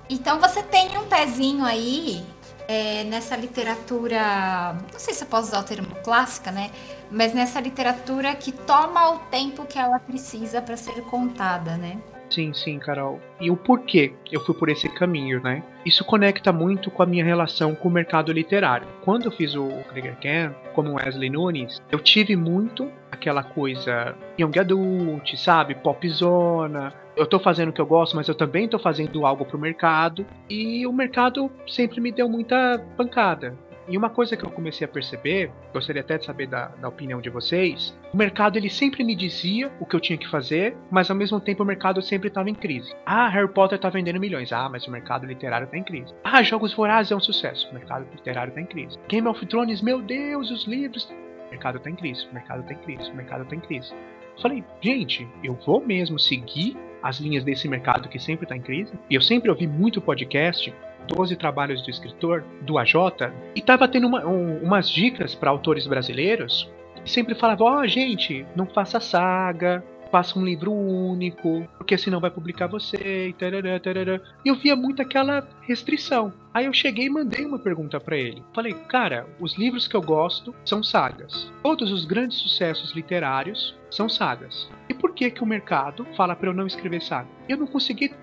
Então você tem um pezinho aí é, nessa literatura, não sei se eu posso usar o termo clássica, né? Mas nessa literatura que toma o tempo que ela precisa para ser contada, né? Sim, sim, Carol. E o porquê eu fui por esse caminho, né? Isso conecta muito com a minha relação com o mercado literário. Quando eu fiz o Krieger Camp, como Wesley Nunes, eu tive muito aquela coisa young adult, sabe? Popzona. Eu tô fazendo o que eu gosto, mas eu também tô fazendo algo pro mercado. E o mercado sempre me deu muita pancada. E uma coisa que eu comecei a perceber, gostaria até de saber da, da, opinião de vocês, o mercado ele sempre me dizia o que eu tinha que fazer, mas ao mesmo tempo o mercado sempre estava em crise. Ah, Harry Potter está vendendo milhões. Ah, mas o mercado literário está em crise. Ah, Jogos Vorazes é um sucesso. O mercado literário está em crise. Game of Thrones, meu Deus, os livros. O mercado está em crise. O mercado está em crise. O mercado está em crise. Falei, gente, eu vou mesmo seguir as linhas desse mercado que sempre está em crise. E eu sempre ouvi muito podcast 12 trabalhos do escritor, do AJ, e estava tendo uma, um, umas dicas para autores brasileiros. E sempre falava: Ó, oh, gente, não faça saga, faça um livro único, porque senão vai publicar você, e tarará, tarará. Eu via muito aquela restrição. Aí eu cheguei e mandei uma pergunta para ele. Falei, cara, os livros que eu gosto são sagas. Todos os grandes sucessos literários são sagas. E por que que o mercado fala para eu não escrever saga? Eu não consegui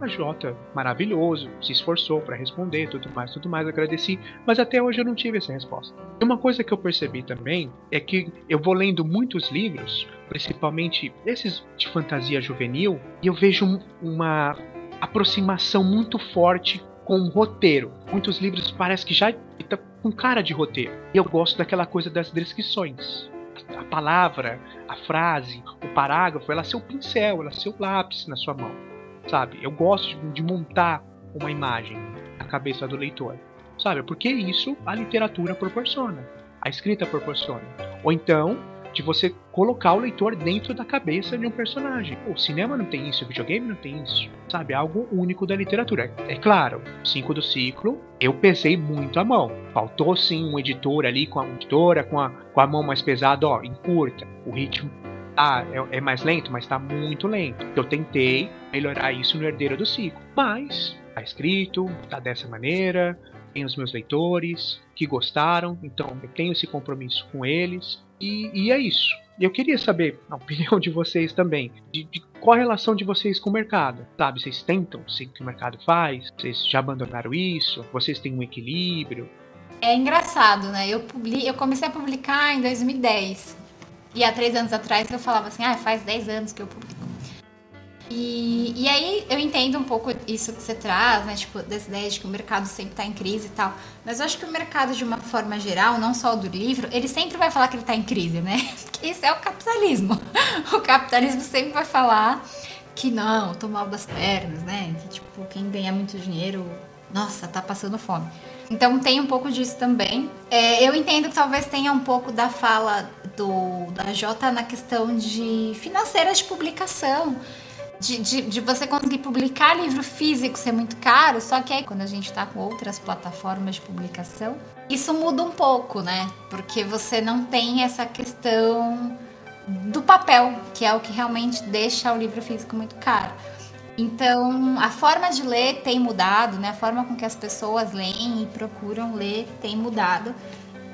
a Jota, maravilhoso, se esforçou para responder, tudo mais, tudo mais, agradeci, mas até hoje eu não tive essa resposta. E uma coisa que eu percebi também é que eu vou lendo muitos livros, principalmente esses de fantasia juvenil, e eu vejo uma aproximação muito forte com o roteiro. Muitos livros parece que já tá com cara de roteiro. E eu gosto daquela coisa das descrições. A palavra, a frase, o parágrafo, ela é seu pincel, ela é seu lápis na sua mão sabe? Eu gosto de montar uma imagem na cabeça do leitor, sabe? Porque isso a literatura proporciona, a escrita proporciona. Ou então, de você colocar o leitor dentro da cabeça de um personagem. O cinema não tem isso, o videogame não tem isso, sabe? Algo único da literatura. É claro, cinco do ciclo, eu pesei muito a mão. Faltou sim um editor ali com a editora, com a, com a mão mais pesada, ó, encurta. O ritmo Ah, é, é mais lento, mas tá muito lento. Eu tentei melhorar isso no Herdeiro do Ciclo. Mas tá escrito, tá dessa maneira, tem os meus leitores que gostaram, então eu tenho esse compromisso com eles. E, e é isso. Eu queria saber a opinião de vocês também, de, de, qual a relação de vocês com o mercado, sabe? Vocês tentam seguir o que o mercado faz? Vocês já abandonaram isso? Vocês têm um equilíbrio? É engraçado, né? Eu, publi... eu comecei a publicar em 2010. E há três anos atrás eu falava assim, ah, faz 10 anos que eu publico. E, e aí eu entendo um pouco isso que você traz, né? Tipo, dessa ideia de que o mercado sempre está em crise e tal. Mas eu acho que o mercado, de uma forma geral, não só o do livro, ele sempre vai falar que ele está em crise, né? Porque isso é o capitalismo. O capitalismo sempre vai falar que não, tô mal das pernas, né? Que tipo, quem ganha muito dinheiro, nossa, tá passando fome. Então tem um pouco disso também. É, eu entendo que talvez tenha um pouco da fala do da Jota na questão de financeira de publicação de, de, de, você conseguir publicar livro físico ser muito caro, só que aí quando a gente está com outras plataformas de publicação, isso muda um pouco, né? Porque você não tem essa questão do papel, que é o que realmente deixa o livro físico muito caro. Então, a forma de ler tem mudado, né? A forma com que as pessoas leem e procuram ler tem mudado.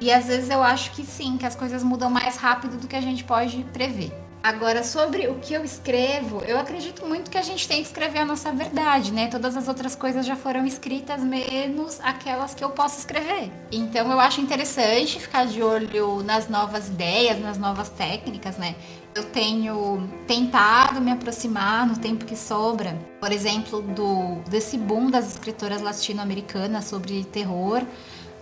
E às vezes eu acho que sim, que as coisas mudam mais rápido do que a gente pode prever. Agora, sobre o que eu escrevo, eu acredito muito que a gente tem que escrever a nossa verdade, né? Todas as outras coisas já foram escritas, menos aquelas que eu posso escrever. Então, eu acho interessante ficar de olho nas novas ideias, nas novas técnicas, né? Eu tenho tentado me aproximar no tempo que sobra, por exemplo, do desse boom das escritoras latino-americanas sobre terror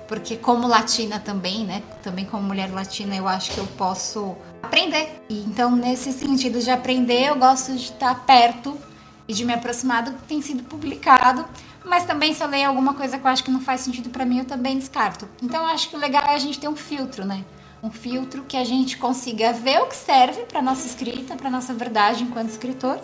porque como latina também, né? Também como mulher latina, eu acho que eu posso aprender. E então, nesse sentido de aprender, eu gosto de estar perto e de me aproximar do que tem sido publicado. Mas também, se eu ler alguma coisa que eu acho que não faz sentido para mim, eu também descarto. Então, eu acho que o legal é a gente ter um filtro, né? Um filtro que a gente consiga ver o que serve para nossa escrita, para nossa verdade enquanto escritor.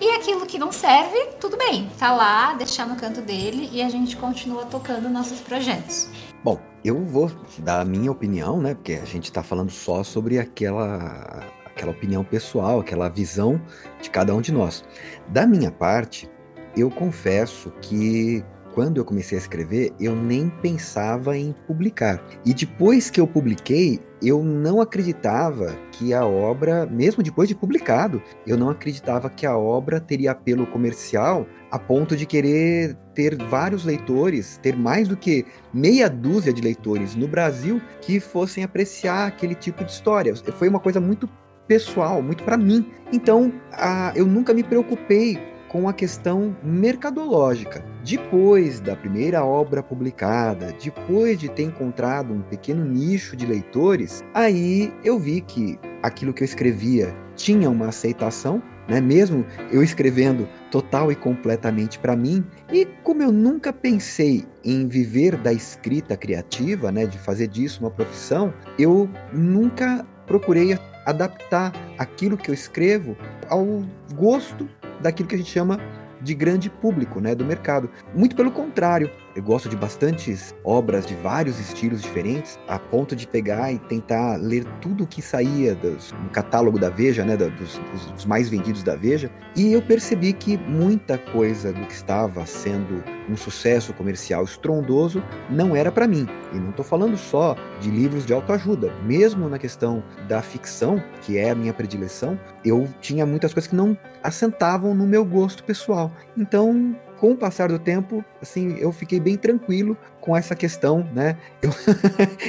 E aquilo que não serve, tudo bem, tá lá, deixar no canto dele e a gente continua tocando nossos projetos. Bom, eu vou dar a minha opinião, né? Porque a gente está falando só sobre aquela, aquela opinião pessoal, aquela visão de cada um de nós. Da minha parte, eu confesso que quando eu comecei a escrever, eu nem pensava em publicar. E depois que eu publiquei, eu não acreditava que a obra, mesmo depois de publicado, eu não acreditava que a obra teria apelo comercial a ponto de querer ter vários leitores, ter mais do que meia dúzia de leitores no Brasil que fossem apreciar aquele tipo de história. Foi uma coisa muito pessoal, muito para mim. Então, a, eu nunca me preocupei com a questão mercadológica. Depois da primeira obra publicada, depois de ter encontrado um pequeno nicho de leitores, aí eu vi que aquilo que eu escrevia tinha uma aceitação, né? Mesmo eu escrevendo total e completamente para mim, e como eu nunca pensei em viver da escrita criativa, né, de fazer disso uma profissão, eu nunca procurei adaptar aquilo que eu escrevo ao gosto daquilo que a gente chama de grande público, né, do mercado. Muito pelo contrário, eu gosto de bastantes obras de vários estilos diferentes, a ponto de pegar e tentar ler tudo o que saía dos, no catálogo da Veja, né, dos, dos, mais vendidos da Veja, e eu percebi que muita coisa do que estava sendo um sucesso comercial estrondoso não era para mim. E não estou falando só de livros de autoajuda, mesmo na questão da ficção, que é a minha predileção, eu tinha muitas coisas que não assentavam no meu gosto pessoal. Então, com o passar do tempo, assim, eu fiquei bem tranquilo com essa questão, né, eu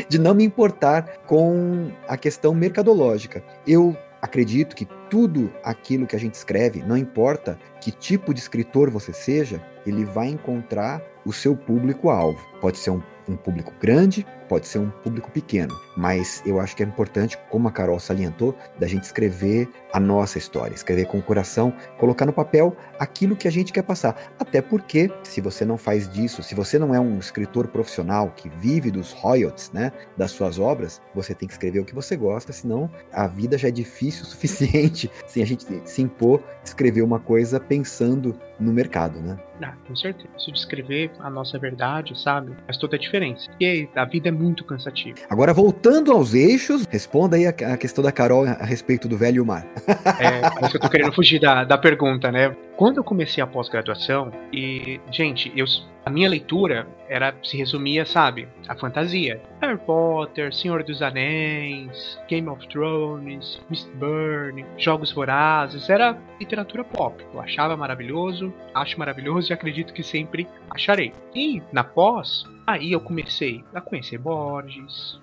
de não me importar com a questão mercadológica. Eu acredito que tudo aquilo que a gente escreve, não importa que tipo de escritor você seja, ele vai encontrar o seu público-alvo. Pode ser um, um público grande, pode ser um público pequeno, mas eu acho que é importante, como a Carol salientou, da gente escrever a nossa história, escrever com o coração, colocar no papel aquilo que a gente quer passar. Até porque, se você não faz disso, se você não é um escritor profissional que vive dos royalties, né, das suas obras, você tem que escrever o que você gosta, senão a vida já é difícil o suficiente sem a gente se impor escrever uma coisa pensando no mercado, né? Ah, com certeza. Isso de escrever a nossa verdade, sabe? Faz toda a diferença. E a vida é muito cansativo. Agora, voltando aos eixos, responda aí a, a questão da Carol a respeito do velho mar. é, que eu tô querendo fugir da, da pergunta, né? Quando eu comecei a pós-graduação, e, gente, eu, a minha leitura era se resumia, sabe, a fantasia. Harry Potter, Senhor dos Anéis, Game of Thrones, Mistburn, Jogos Vorazes, era literatura pop. Eu achava maravilhoso, acho maravilhoso e acredito que sempre acharei. E na pós, aí eu comecei a conhecer Borges,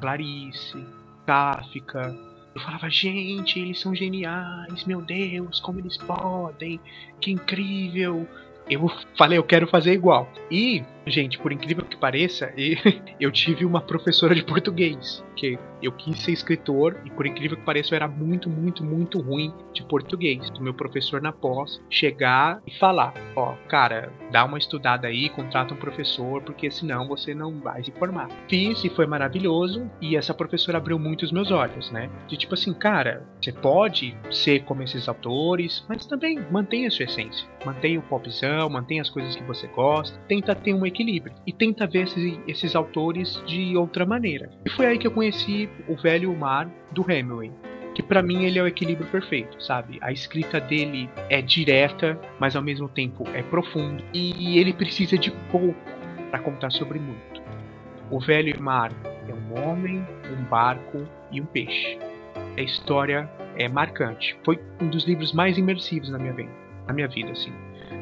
Clarice, Kafka, eu falava, gente, eles são geniais, meu Deus, como eles podem, que incrível. Eu falei, eu quero fazer igual. E Gente, por incrível que pareça, eu tive uma professora de português, que eu quis ser escritor e por incrível que pareça eu era muito, muito, muito ruim de português. Do meu professor na pós chegar e falar, ó, cara, dá uma estudada aí, contrata um professor, porque senão você não vai se formar. Fiz e foi maravilhoso e essa professora abriu muito os meus olhos, né? De tipo assim, cara, você pode ser como esses autores, mas também mantenha a sua essência. Mantenha o popzão, mantenha as coisas que você gosta, tenta ter uma equilíbrio e tenta ver esses, esses autores de outra maneira. E foi aí que eu conheci o velho mar do Hemingway que para mim ele é o equilíbrio perfeito, sabe? A escrita dele é direta, mas ao mesmo tempo é profunda e ele precisa de pouco para contar sobre muito. O velho mar é um homem, um barco e um peixe. A história é marcante. Foi um dos livros mais imersivos na minha vida, na minha vida assim.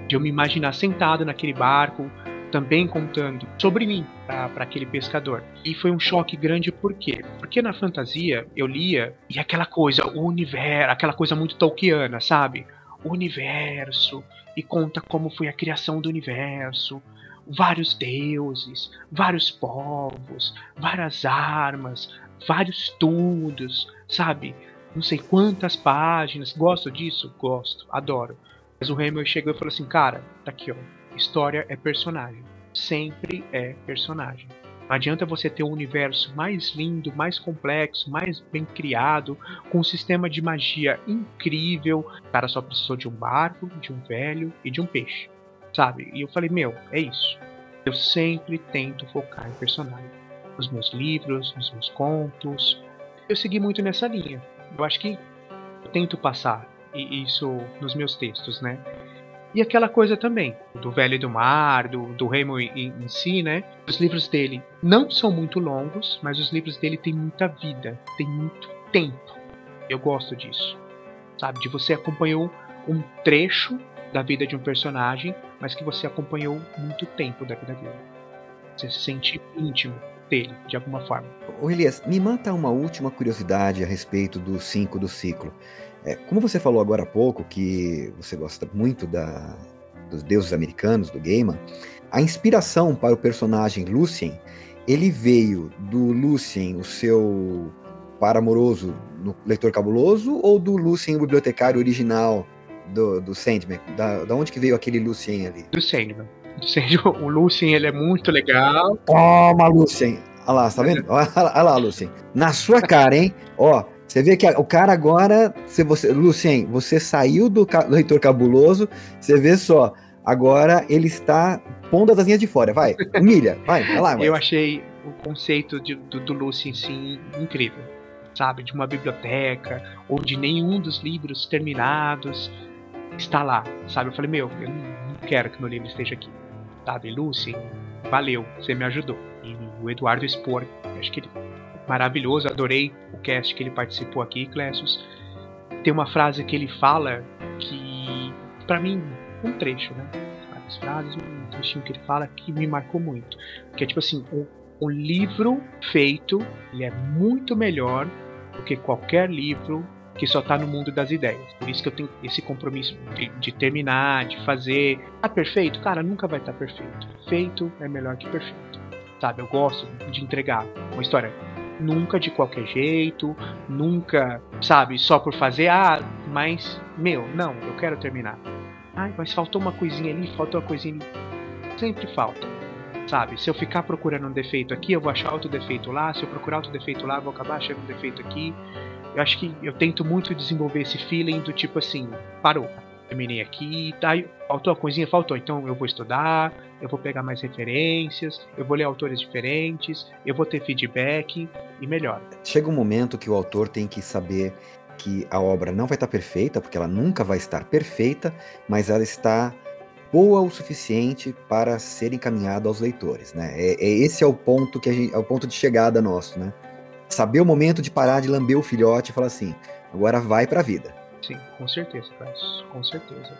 De eu me imaginar sentado naquele barco, também contando sobre mim para aquele pescador. E foi um choque grande por quê? Porque na fantasia eu lia e aquela coisa, o universo, aquela coisa muito tolkiana, sabe? O universo e conta como foi a criação do universo, vários deuses, vários povos, várias armas, vários estudos, sabe? Não sei quantas páginas. Gosto disso? Gosto, adoro. Mas o Hemingway chegou e falou assim, cara, tá aqui, ó História é personagem. Sempre é personagem. Não adianta você ter um universo mais lindo, mais complexo, mais bem criado, com um sistema de magia incrível. O cara só precisou de um barco, de um velho e de um peixe. Sabe? E eu falei, meu, é isso. Eu sempre tento focar em personagem. Nos meus livros, nos meus contos. Eu segui muito nessa linha. Eu acho que eu tento passar isso nos meus textos, né? E aquela coisa também, do Velho do Mar, do, do Remo em, em, si, né? Os livros dele não são muito longos, mas os livros dele têm muita vida, tem muito tempo. Eu gosto disso. Sabe? De você acompanhou um trecho da vida de um personagem, mas que você acompanhou muito tempo da vida dele. Você se sente íntimo dele, de alguma forma. Ô Elias, me mata uma última curiosidade a respeito do 5 do ciclo. É, como você falou agora há pouco que você gosta muito da, dos deuses americanos, do Gaiman, a inspiração para o personagem Lucien, ele veio do Lucien, o seu par amoroso no Leitor Cabuloso, ou do Lucien, o bibliotecário original do, do Sandman? Da, da onde que veio aquele Lucien ali? Do Sandman. Do Sandman. O Lucien, ele é muito legal. Toma, Lucien! Olha lá, tá vendo? Olha lá, Lucien. Na sua cara, hein? Ó, você vê que o cara agora, se você, Lucien, você saiu do leitor cabuloso, você vê só, agora ele está pondo as linhas de fora, vai, humilha, vai, vai lá. Vai. Eu achei o conceito de, do, do Lucien, sim, incrível, sabe, de uma biblioteca, ou de nenhum dos livros terminados está lá, sabe, eu falei, meu, eu não quero que meu livro esteja aqui, sabe, Lucien, valeu, você me ajudou. E o Eduardo Spor, acho que ele maravilhoso, adorei o cast que ele participou aqui, Clécius. Tem uma frase que ele fala que, para mim, um trecho, né? Várias frases, um trechinho que ele fala que me marcou muito. Que é tipo assim, um, um livro feito, ele é muito melhor do que qualquer livro que só tá no mundo das ideias. Por isso que eu tenho esse compromisso de, de terminar, de fazer. Tá perfeito? Cara, nunca vai estar tá perfeito. Feito é melhor que perfeito. Sabe? Eu gosto de entregar uma história nunca de qualquer jeito, nunca, sabe, só por fazer, ah, mas, meu, não, eu quero terminar. Ai, mas faltou uma coisinha ali, faltou uma coisinha ali. Sempre falta, sabe? Se eu ficar procurando um defeito aqui, eu vou achar outro defeito lá, se eu procurar outro defeito lá, eu vou acabar achando um defeito aqui. Eu acho que eu tento muito desenvolver esse feeling do tipo assim, parou, terminei aqui, tá, faltou a coisinha, faltou, então eu vou estudar, eu vou pegar mais referências, eu vou ler autores diferentes, eu vou ter feedback e melhor. Chega um momento que o autor tem que saber que a obra não vai estar perfeita, porque ela nunca vai estar perfeita, mas ela está boa o suficiente para ser encaminhada aos leitores, né? É, é esse é o ponto que gente, é o ponto de chegada nosso, né? Saber o momento de parar de lamber o filhote e falar assim, agora vai para a vida. Sim, com certeza, Carlos, com certeza.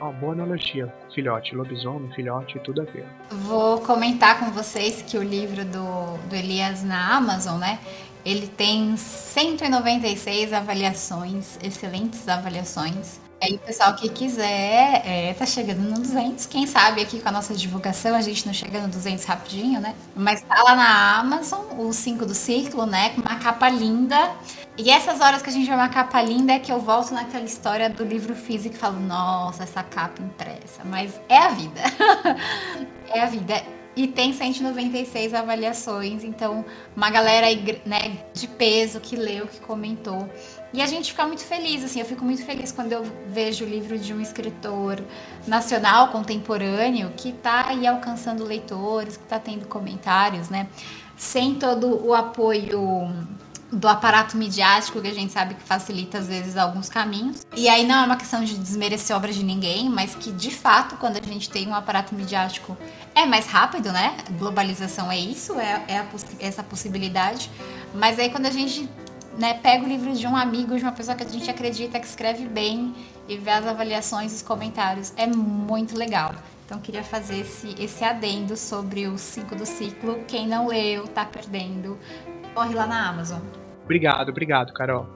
Uma boa analogia, filhote, lobisomem, filhote, tudo a ver. Vou comentar com vocês que o livro do, do Elias na Amazon, né? Ele tem 196 avaliações, excelentes avaliações aí, pessoal que quiser, é, tá chegando no 200. Quem sabe aqui com a nossa divulgação a gente não chega no 200 rapidinho, né? Mas tá lá na Amazon, o 5 do Círculo, né? Com uma capa linda. E essas horas que a gente vê uma capa linda é que eu volto naquela história do livro físico e falo, nossa, essa capa impressa. Mas é a vida. é a vida. E tem 196 avaliações, então uma galera né, de peso que leu, que comentou. E a gente fica muito feliz, assim, eu fico muito feliz quando eu vejo o livro de um escritor nacional, contemporâneo, que está aí alcançando leitores, que está tendo comentários, né? Sem todo o apoio do aparato midiático, que a gente sabe que facilita às vezes alguns caminhos. E aí não é uma questão de desmerecer obra de ninguém, mas que de fato, quando a gente tem um aparato midiático, é mais rápido, né? Globalização é isso, é, é essa possibilidade. Mas aí quando a gente né, pega o livro de um amigo, de uma pessoa que a gente acredita que escreve bem e vê as avaliações os comentários. É muito legal. Então queria fazer esse, esse adendo sobre o 5 do ciclo. Quem não leu, tá perdendo. Corre lá na Amazon. Obrigado, obrigado, Carol.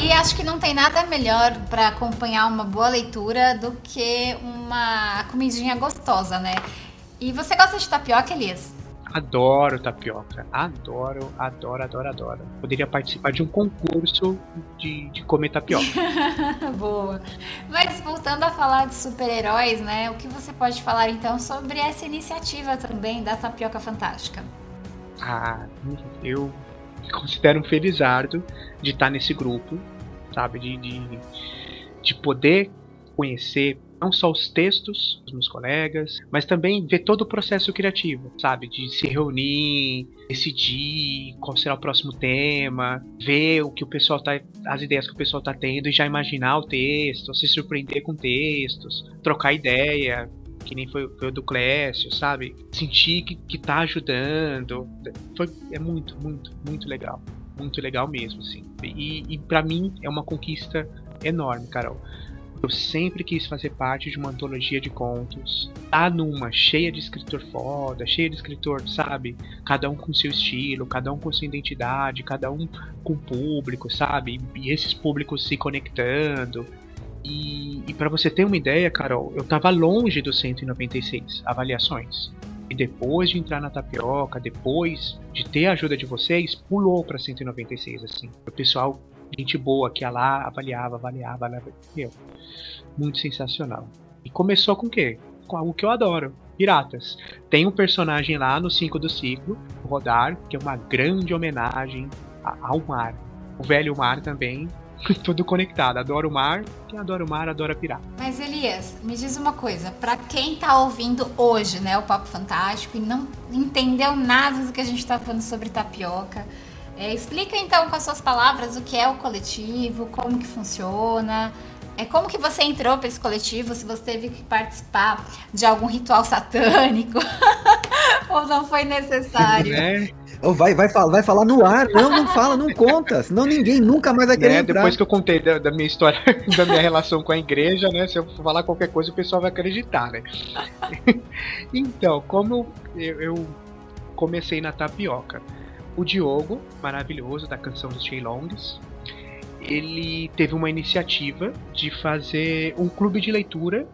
E acho que não tem nada melhor para acompanhar uma boa leitura do que uma comidinha gostosa, né? E você gosta de tapioca, Elias? Adoro tapioca. Adoro, adoro, adoro, adoro. Poderia participar de um concurso de, de comer tapioca. Boa. Mas voltando a falar de super-heróis, né? O que você pode falar então sobre essa iniciativa também da Tapioca Fantástica? Ah, eu considero um felizardo de estar nesse grupo sabe? De, de, de poder conhecer não só os textos dos meus colegas, mas também ver todo o processo criativo, sabe? De se reunir, decidir qual será o próximo tema, ver o que o pessoal tá, as ideias que o pessoal tá tendo e já imaginar o texto, se surpreender com textos, trocar ideia, que nem foi, o do Clécio, sabe? Sentir que, que tá ajudando. Foi, é muito, muito, muito legal muito legal mesmo, assim. E, e para mim é uma conquista enorme, Carol. Eu sempre quis fazer parte de uma antologia de contos. Tá numa, cheia de escritor foda, cheia de escritor, sabe? Cada um com seu estilo, cada um com sua identidade, cada um com público, sabe? E esses públicos se conectando. E, e para você ter uma ideia, Carol, eu tava longe dos 196 avaliações. E depois de entrar na tapioca, depois de ter a ajuda de vocês, pulou para 196, assim. O pessoal, gente boa, que ia lá, avaliava, avaliava, avaliava. Meu, muito sensacional. E começou com o quê? Com algo que eu adoro. Piratas. Tem um personagem lá no 5 do ciclo, o Rodar, que é uma grande homenagem ao mar. O velho mar também, tudo conectado. Adoro o mar, quem adora o mar adora pirata. Mas Elias, me diz uma coisa, para quem tá ouvindo hoje, né, o Papo Fantástico e não entendeu nada do que a gente tá falando sobre tapioca, é, explica então com as suas palavras o que é o coletivo, como que funciona, é como que você entrou para esse coletivo, se você teve que participar de algum ritual satânico ou não foi necessário. É. Vai, vai, falar, vai falar no ar. Não, não fala, não conta. Senão ninguém nunca mais vai querer né? entrar. Depois que eu contei da, da, minha história, da minha relação com a igreja, né? Se eu falar qualquer coisa, o pessoal vai acreditar, né? então, como eu, eu comecei na tapioca. O Diogo, maravilhoso, da canção dos Longs, ele teve uma iniciativa de fazer um clube de leitura,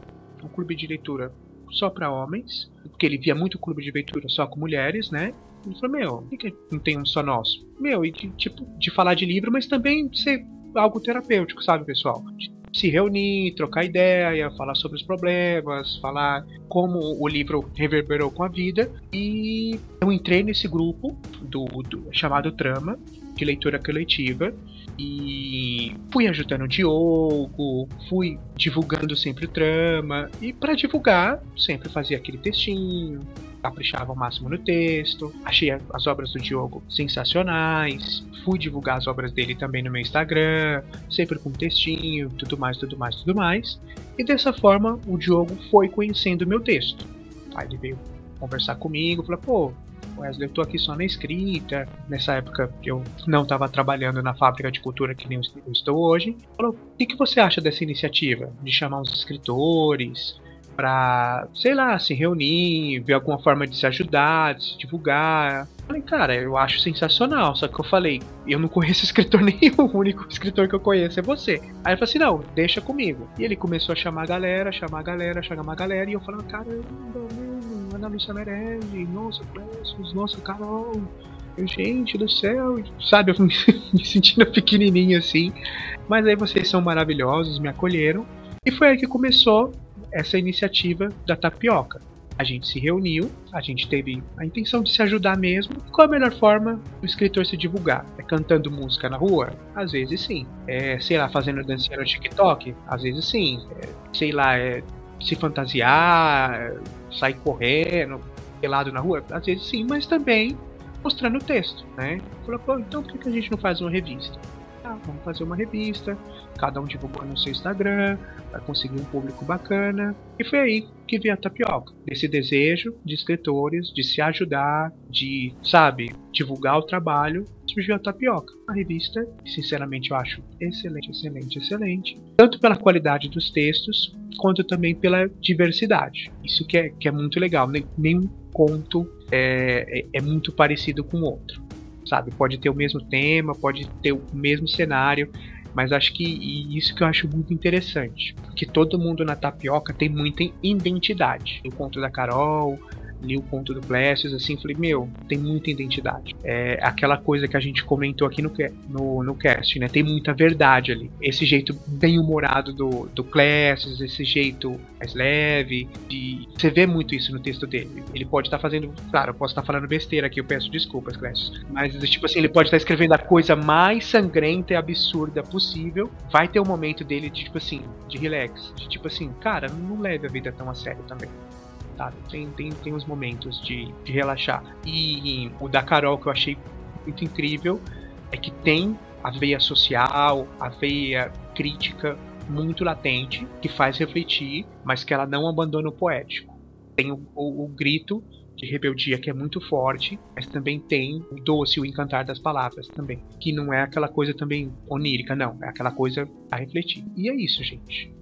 um clube de leitura só para homens, porque ele via muito clube de leitura só com mulheres, né? Ele falou, meu, por que não tem um só nosso? Meu, e de, tipo, de falar de livro, mas também ser algo terapêutico, sabe, pessoal? De se reunir, trocar ideia, falar sobre os problemas, falar como o livro reverberou com a vida. E eu entrei nesse grupo do, do chamado Trama, de leitura coletiva, e fui ajudando o Diogo, fui divulgando sempre o trama, e para divulgar, sempre fazia aquele textinho, caprichava ao máximo no texto, achei as obras do Diogo sensacionais, fui divulgar as obras dele também no meu Instagram, sempre com textinho, tudo mais, tudo mais, tudo mais, e dessa forma o Diogo foi conhecendo o meu texto. Aí ele veio conversar comigo, falou, pô, Wesley, eu tô aqui só na escrita. Nessa época eu não estava trabalhando na fábrica de cultura que nem eu estou hoje. Falou, o que, que você acha dessa iniciativa? De chamar uns escritores para, sei lá, se reunir, ver alguma forma de se ajudar, de se divulgar. Falei, cara, eu acho sensacional. Só que eu falei, eu não conheço escritor nenhum, o único escritor que eu conheço é você. Aí ele falou assim: não, deixa comigo. E ele começou a chamar a galera, chamar a galera, chamar a galera, e eu falando, caramba, Ana Lúcia Merelli, nossa, Pressos, nossa, Carol, gente do céu, sabe, eu me sentindo pequenininho assim. Mas aí vocês são maravilhosos, me acolheram. E foi aí que começou essa iniciativa da tapioca. A gente se reuniu, a gente teve a intenção de se ajudar mesmo. Qual a melhor forma do escritor se divulgar? É cantando música na rua? Às vezes sim. É, sei lá, fazendo dancinha no TikTok? Às vezes sim. É, sei lá, é se fantasiar, sair correndo, pelado na rua? Às vezes sim, mas também mostrando o texto, né? Falou, pô, então por que a gente não faz uma revista? Ah, vamos fazer uma revista, cada um divulgando no seu Instagram, para conseguir um público bacana. E foi aí que veio a tapioca. Desse desejo de escritores de se ajudar, de, sabe, divulgar o trabalho, surgiu a tapioca. A revista, sinceramente, eu acho excelente, excelente, excelente. Tanto pela qualidade dos textos, quanto também pela diversidade. Isso que é, que é muito legal. Nenhum conto é, é, é muito parecido com o outro sabe? Pode ter o mesmo tema, pode ter o mesmo cenário, mas acho que isso que eu acho muito interessante. Que todo mundo na tapioca tem muita identidade. O conto da Carol, li o conto do Plessis, assim, falei, meu, tem muita identidade. É aquela coisa que a gente comentou aqui no, no, no cast, né? Tem muita verdade ali. Esse jeito bem humorado do, do Plessis, esse jeito mais leve, de... você vê muito isso no texto dele. Ele pode estar tá fazendo, claro, eu posso estar tá falando besteira aqui, eu peço desculpas, Clécio, mas tipo assim, ele pode estar tá escrevendo a coisa mais sangrenta e absurda possível. Vai ter um momento dele de tipo assim, de relax, de tipo assim, cara, não leve a vida tão a sério também sabe? Tem, tem, tem uns momentos de, de relaxar. E o da Carol que eu achei muito incrível é que tem a veia social, a veia crítica muito latente, que faz refletir, mas que ela não abandona o poético. Tem o, o, o grito de rebeldia que é muito forte, mas também tem o doce, o encantar das palavras também, que não é aquela coisa também onírica, não, é aquela coisa a refletir. E é isso, gente.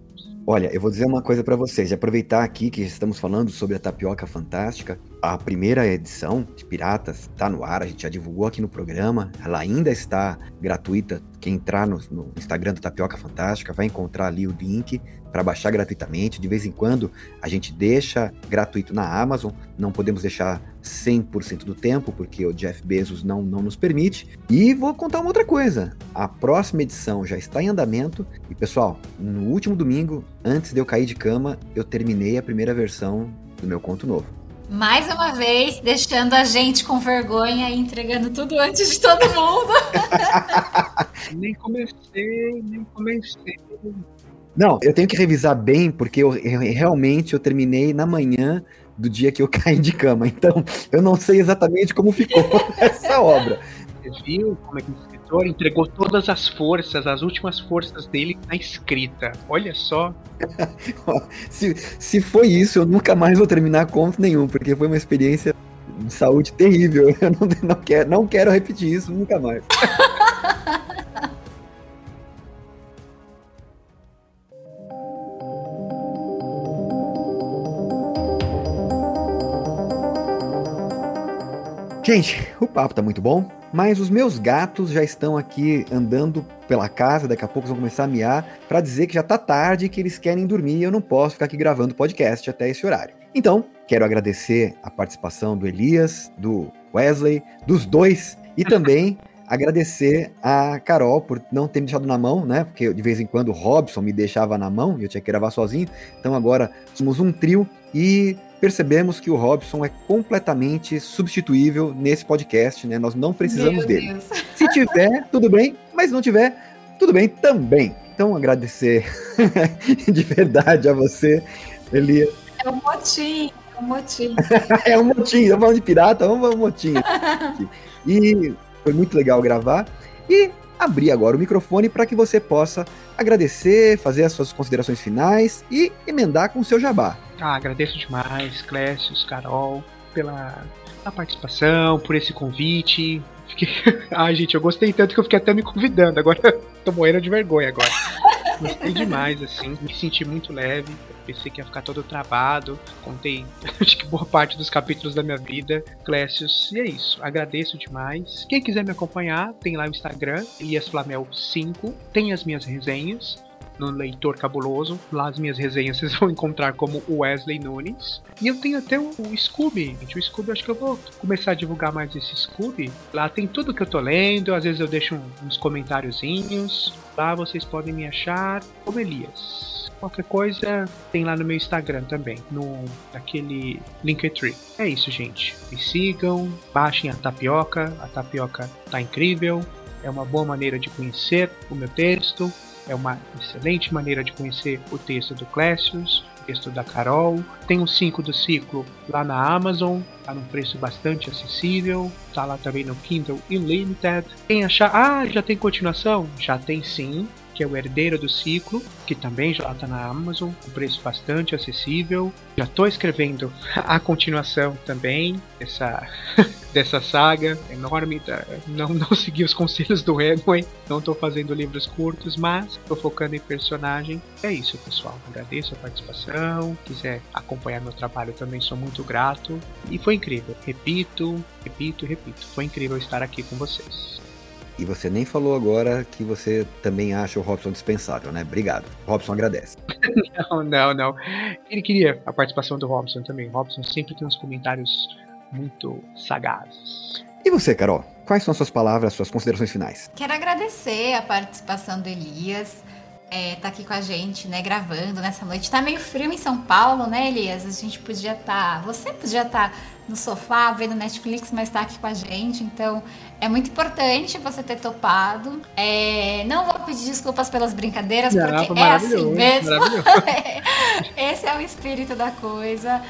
Olha, eu vou dizer uma coisa para vocês. Aproveitar aqui que estamos falando sobre a tapioca fantástica. A primeira edição de Piratas está no ar, a gente já divulgou aqui no programa. Ela ainda está gratuita. Quem entrar no, no Instagram da Tapioca Fantástica vai encontrar ali o link para baixar gratuitamente. De vez em quando a gente deixa gratuito na Amazon. Não podemos deixar 100% do tempo, porque o Jeff Bezos não, não nos permite. E vou contar uma outra coisa: a próxima edição já está em andamento. E pessoal, no último domingo, antes de eu cair de cama, eu terminei a primeira versão do meu conto novo. Mais uma vez, deixando a gente com vergonha e entregando tudo antes de todo mundo. nem comecei, nem comecei. Não, eu tenho que revisar bem, porque eu, eu, realmente eu terminei na manhã do dia que eu caí de cama. Então, eu não sei exatamente como ficou essa obra. Você viu como é que o escritor entregou todas as forças, as últimas forças dele na escrita? Olha só. se, se foi isso, eu nunca mais vou terminar conto nenhum, porque foi uma experiência de saúde terrível. Eu não, não, quero, não quero repetir isso nunca mais. Gente, o papo tá muito bom, mas os meus gatos já estão aqui andando pela casa, daqui a pouco vão começar a miar para dizer que já tá tarde e que eles querem dormir e eu não posso ficar aqui gravando podcast até esse horário. Então, quero agradecer a participação do Elias, do Wesley, dos dois e também agradecer a Carol por não ter me deixado na mão, né? Porque de vez em quando o Robson me deixava na mão e eu tinha que gravar sozinho. Então agora somos um trio e percebemos que o Robson é completamente substituível nesse podcast, né? Nós não precisamos dele. Se tiver, tudo bem, mas se não tiver, tudo bem também. Então agradecer de verdade a você, Elias. É um motim, é um motim. é um motim, estamos falando de pirata, vamos um motim. e foi muito legal gravar. E abrir agora o microfone para que você possa agradecer, fazer as suas considerações finais e emendar com o seu jabá. Ah, agradeço demais, Clécius, Carol, pela, participação, por esse convite. Fiquei... Ai, gente, eu gostei tanto que eu fiquei até me convidando. Agora tô morrendo de vergonha agora. Gostei demais, assim. Me senti muito leve. Pensei que ia ficar todo travado. Contei, acho que boa parte dos capítulos da minha vida. Clécius, e é isso. Agradeço demais. Quem quiser me acompanhar, tem lá o Instagram, eliasflamel5. Tem as minhas resenhas no Leitor Cabuloso. Lá as minhas resenhas vocês vão encontrar como Wesley Nunes. E eu tenho até o, o Scooby, gente. O Scooby, acho que eu vou começar a divulgar mais esse Scooby. Lá tem tudo que eu tô lendo. Às vezes eu deixo uns comentáriozinhos. Lá vocês podem me achar como Elias. Qualquer coisa tem lá no meu Instagram também, no naquele Linktree. É isso, gente. Me sigam, baixem a tapioca. A tapioca tá incrível. É uma boa maneira de conhecer o meu texto. É uma excelente maneira de conhecer o texto do Clécius, o texto da Carol. Tem o 5 do ciclo lá na Amazon, tá num preço bastante acessível. Tá lá também no Kindle Unlimited. Quem achar, ah, já tem continuação? Já tem sim que é o Herdeiro do Ciclo, que também já está na Amazon, um preço bastante acessível. Já estou escrevendo a continuação também dessa, dessa saga enorme. Não, não segui os conselhos do Hemingway, não estou fazendo livros curtos, mas estou focando em personagem. É isso, pessoal. Agradeço a participação. Quiser acompanhar meu trabalho também sou muito grato. E foi incrível. Repito, repito, repito. Foi incrível estar aqui com vocês. E você nem falou agora que você também acha o Robson dispensável, né? Obrigado. Robson agradece. não, não, não. Ele queria a participação do Robson também. O Robson sempre tem uns comentários muito sagazes. E você, Carol? Quais são suas palavras, suas considerações finais? Quero agradecer a participação do Elias é, tá aqui com a gente, né, gravando nessa noite. Tá meio frio em São Paulo, né, Elias? A gente podia estar. Tá, você podia estar tá no sofá vendo Netflix, mas tá aqui com a gente. Então é muito importante você ter topado. É, não vou pedir desculpas pelas brincadeiras, não, porque é assim mesmo. Esse é o espírito da coisa.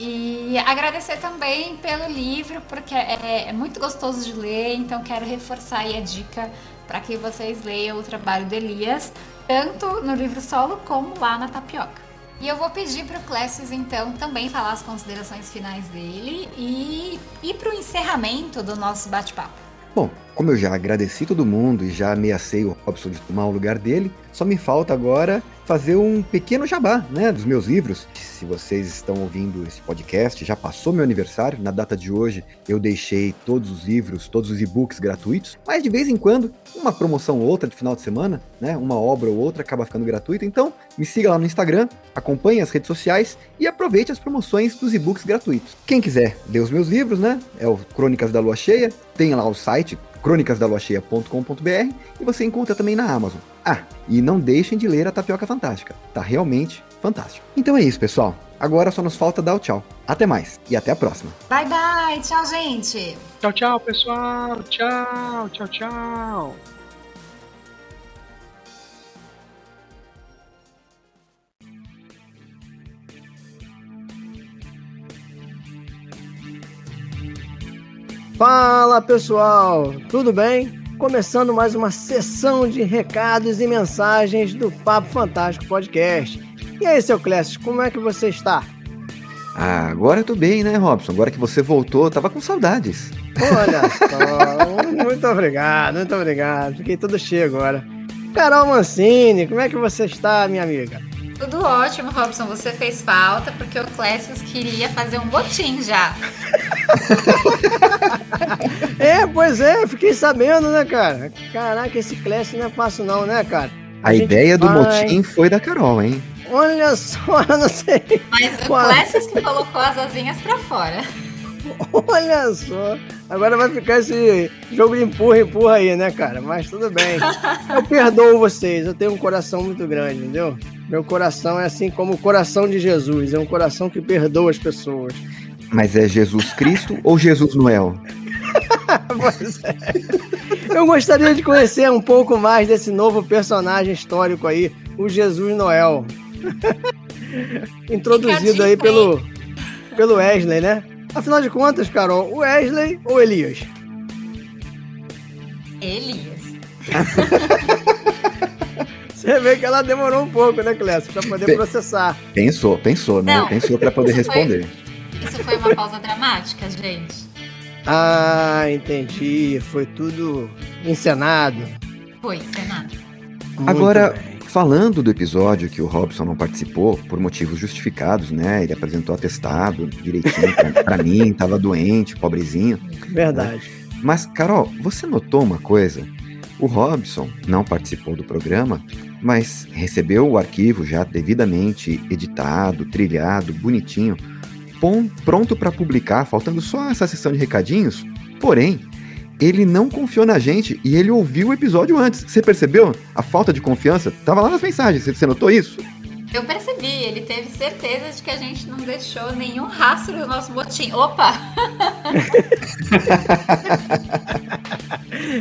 E agradecer também pelo livro, porque é, é muito gostoso de ler, então quero reforçar aí a dica para que vocês leiam o trabalho do Elias, tanto no livro solo como lá na Tapioca. E eu vou pedir para o Clécio, então, também falar as considerações finais dele e ir para o encerramento do nosso bate-papo. Bom, como eu já agradeci todo mundo e já ameacei o Robson de tomar o lugar dele, só me falta agora fazer um pequeno jabá, né, dos meus livros. Se vocês estão ouvindo esse podcast, já passou meu aniversário, na data de hoje eu deixei todos os livros, todos os e-books gratuitos, mas de vez em quando, uma promoção ou outra de final de semana, né, uma obra ou outra acaba ficando gratuita, então me siga lá no Instagram, acompanhe as redes sociais e aproveite as promoções dos e-books gratuitos. Quem quiser ler os meus livros, né, é o Crônicas da Lua Cheia, tem lá o site crônicasdaluacheia.com.br e você encontra também na Amazon. Ah, e não deixem de ler a Tapioca Fantástica, tá realmente fantástico. Então é isso, pessoal. Agora só nos falta dar o tchau. Até mais e até a próxima. Bye bye, tchau, gente. Tchau, tchau, pessoal. Tchau, tchau, tchau. Fala pessoal, tudo bem? Começando mais uma sessão de recados e mensagens do Papo Fantástico Podcast. E aí, seu Clécio, como é que você está? Ah, agora eu tô bem, né, Robson? Agora que você voltou, eu tava com saudades. Olha só, muito obrigado, muito obrigado. Fiquei todo cheio agora. Carol Mancini, como é que você está, minha amiga? Tudo ótimo, Robson. Você fez falta porque o Clécius queria fazer um botim já. é, pois é, fiquei sabendo, né, cara? Caraca, esse Clécio não é fácil não, né, cara? A, a ideia do botim foi da Carol, hein? Olha só, eu não sei. Mas o Clécio que colocou as asinhas pra fora. Olha só. Agora vai ficar esse jogo de empurra, empurra aí, né, cara? Mas tudo bem. Eu perdoo vocês. Eu tenho um coração muito grande, entendeu? Meu coração é assim como o coração de Jesus. É um coração que perdoa as pessoas. Mas é Jesus Cristo ou Jesus Noel? pois é. Eu gostaria de conhecer um pouco mais desse novo personagem histórico aí, o Jesus Noel. Introduzido aí pelo, pelo Wesley, né? Afinal de contas, Carol, o Wesley ou Elias? Elias. Você vê que ela demorou um pouco, né, Clécio, pra poder processar. Pensou, pensou, né? Não, pensou para poder responder. Foi, isso foi uma pausa dramática, gente. Ah, entendi. Foi tudo encenado. Foi encenado. Muito Agora, bem. falando do episódio que o Robson não participou, por motivos justificados, né? Ele apresentou atestado direitinho pra, pra mim, tava doente, pobrezinho. Verdade. Né? Mas, Carol, você notou uma coisa? O Robson não participou do programa, mas recebeu o arquivo já devidamente editado, trilhado, bonitinho pronto para publicar, faltando só essa sessão de recadinhos. Porém, ele não confiou na gente e ele ouviu o episódio antes. Você percebeu a falta de confiança? Tava lá nas mensagens, você notou isso? Eu percebi, ele teve certeza de que a gente não deixou nenhum rastro do nosso botim. Opa!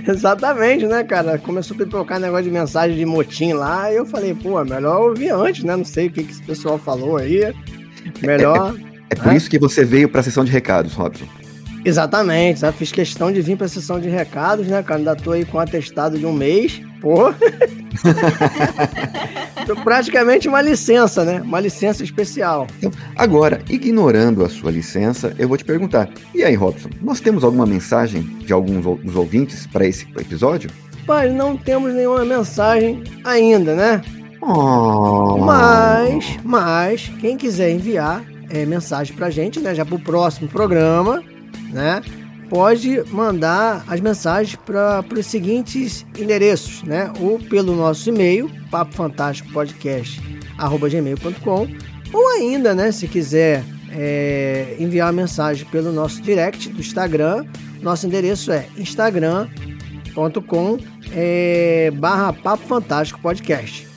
Exatamente, né, cara? Começou a pipocar negócio de mensagem de motim lá, e eu falei, pô, melhor ouvir antes, né? Não sei o que, que esse pessoal falou aí. Melhor. É por isso que você veio para a sessão de recados, Robson. Exatamente, sabe? fiz questão de vir para a sessão de recados, né, cara? Ainda tô aí com um atestado de um mês, pô. praticamente uma licença, né? Uma licença especial. Então, agora, ignorando a sua licença, eu vou te perguntar: e aí, Robson, nós temos alguma mensagem de alguns dos ouvintes para esse episódio? Pai, não temos nenhuma mensagem ainda, né? Oh. Mas, mas, quem quiser enviar, é, mensagem pra gente, né? Já pro próximo programa, né? Pode mandar as mensagens para os seguintes endereços, né? Ou pelo nosso e-mail, papofantásticopodcast.gmail.com ou ainda, né, se quiser é, enviar a mensagem pelo nosso direct do Instagram, nosso endereço é instagram.com é, barra Papo Fantástico Podcast.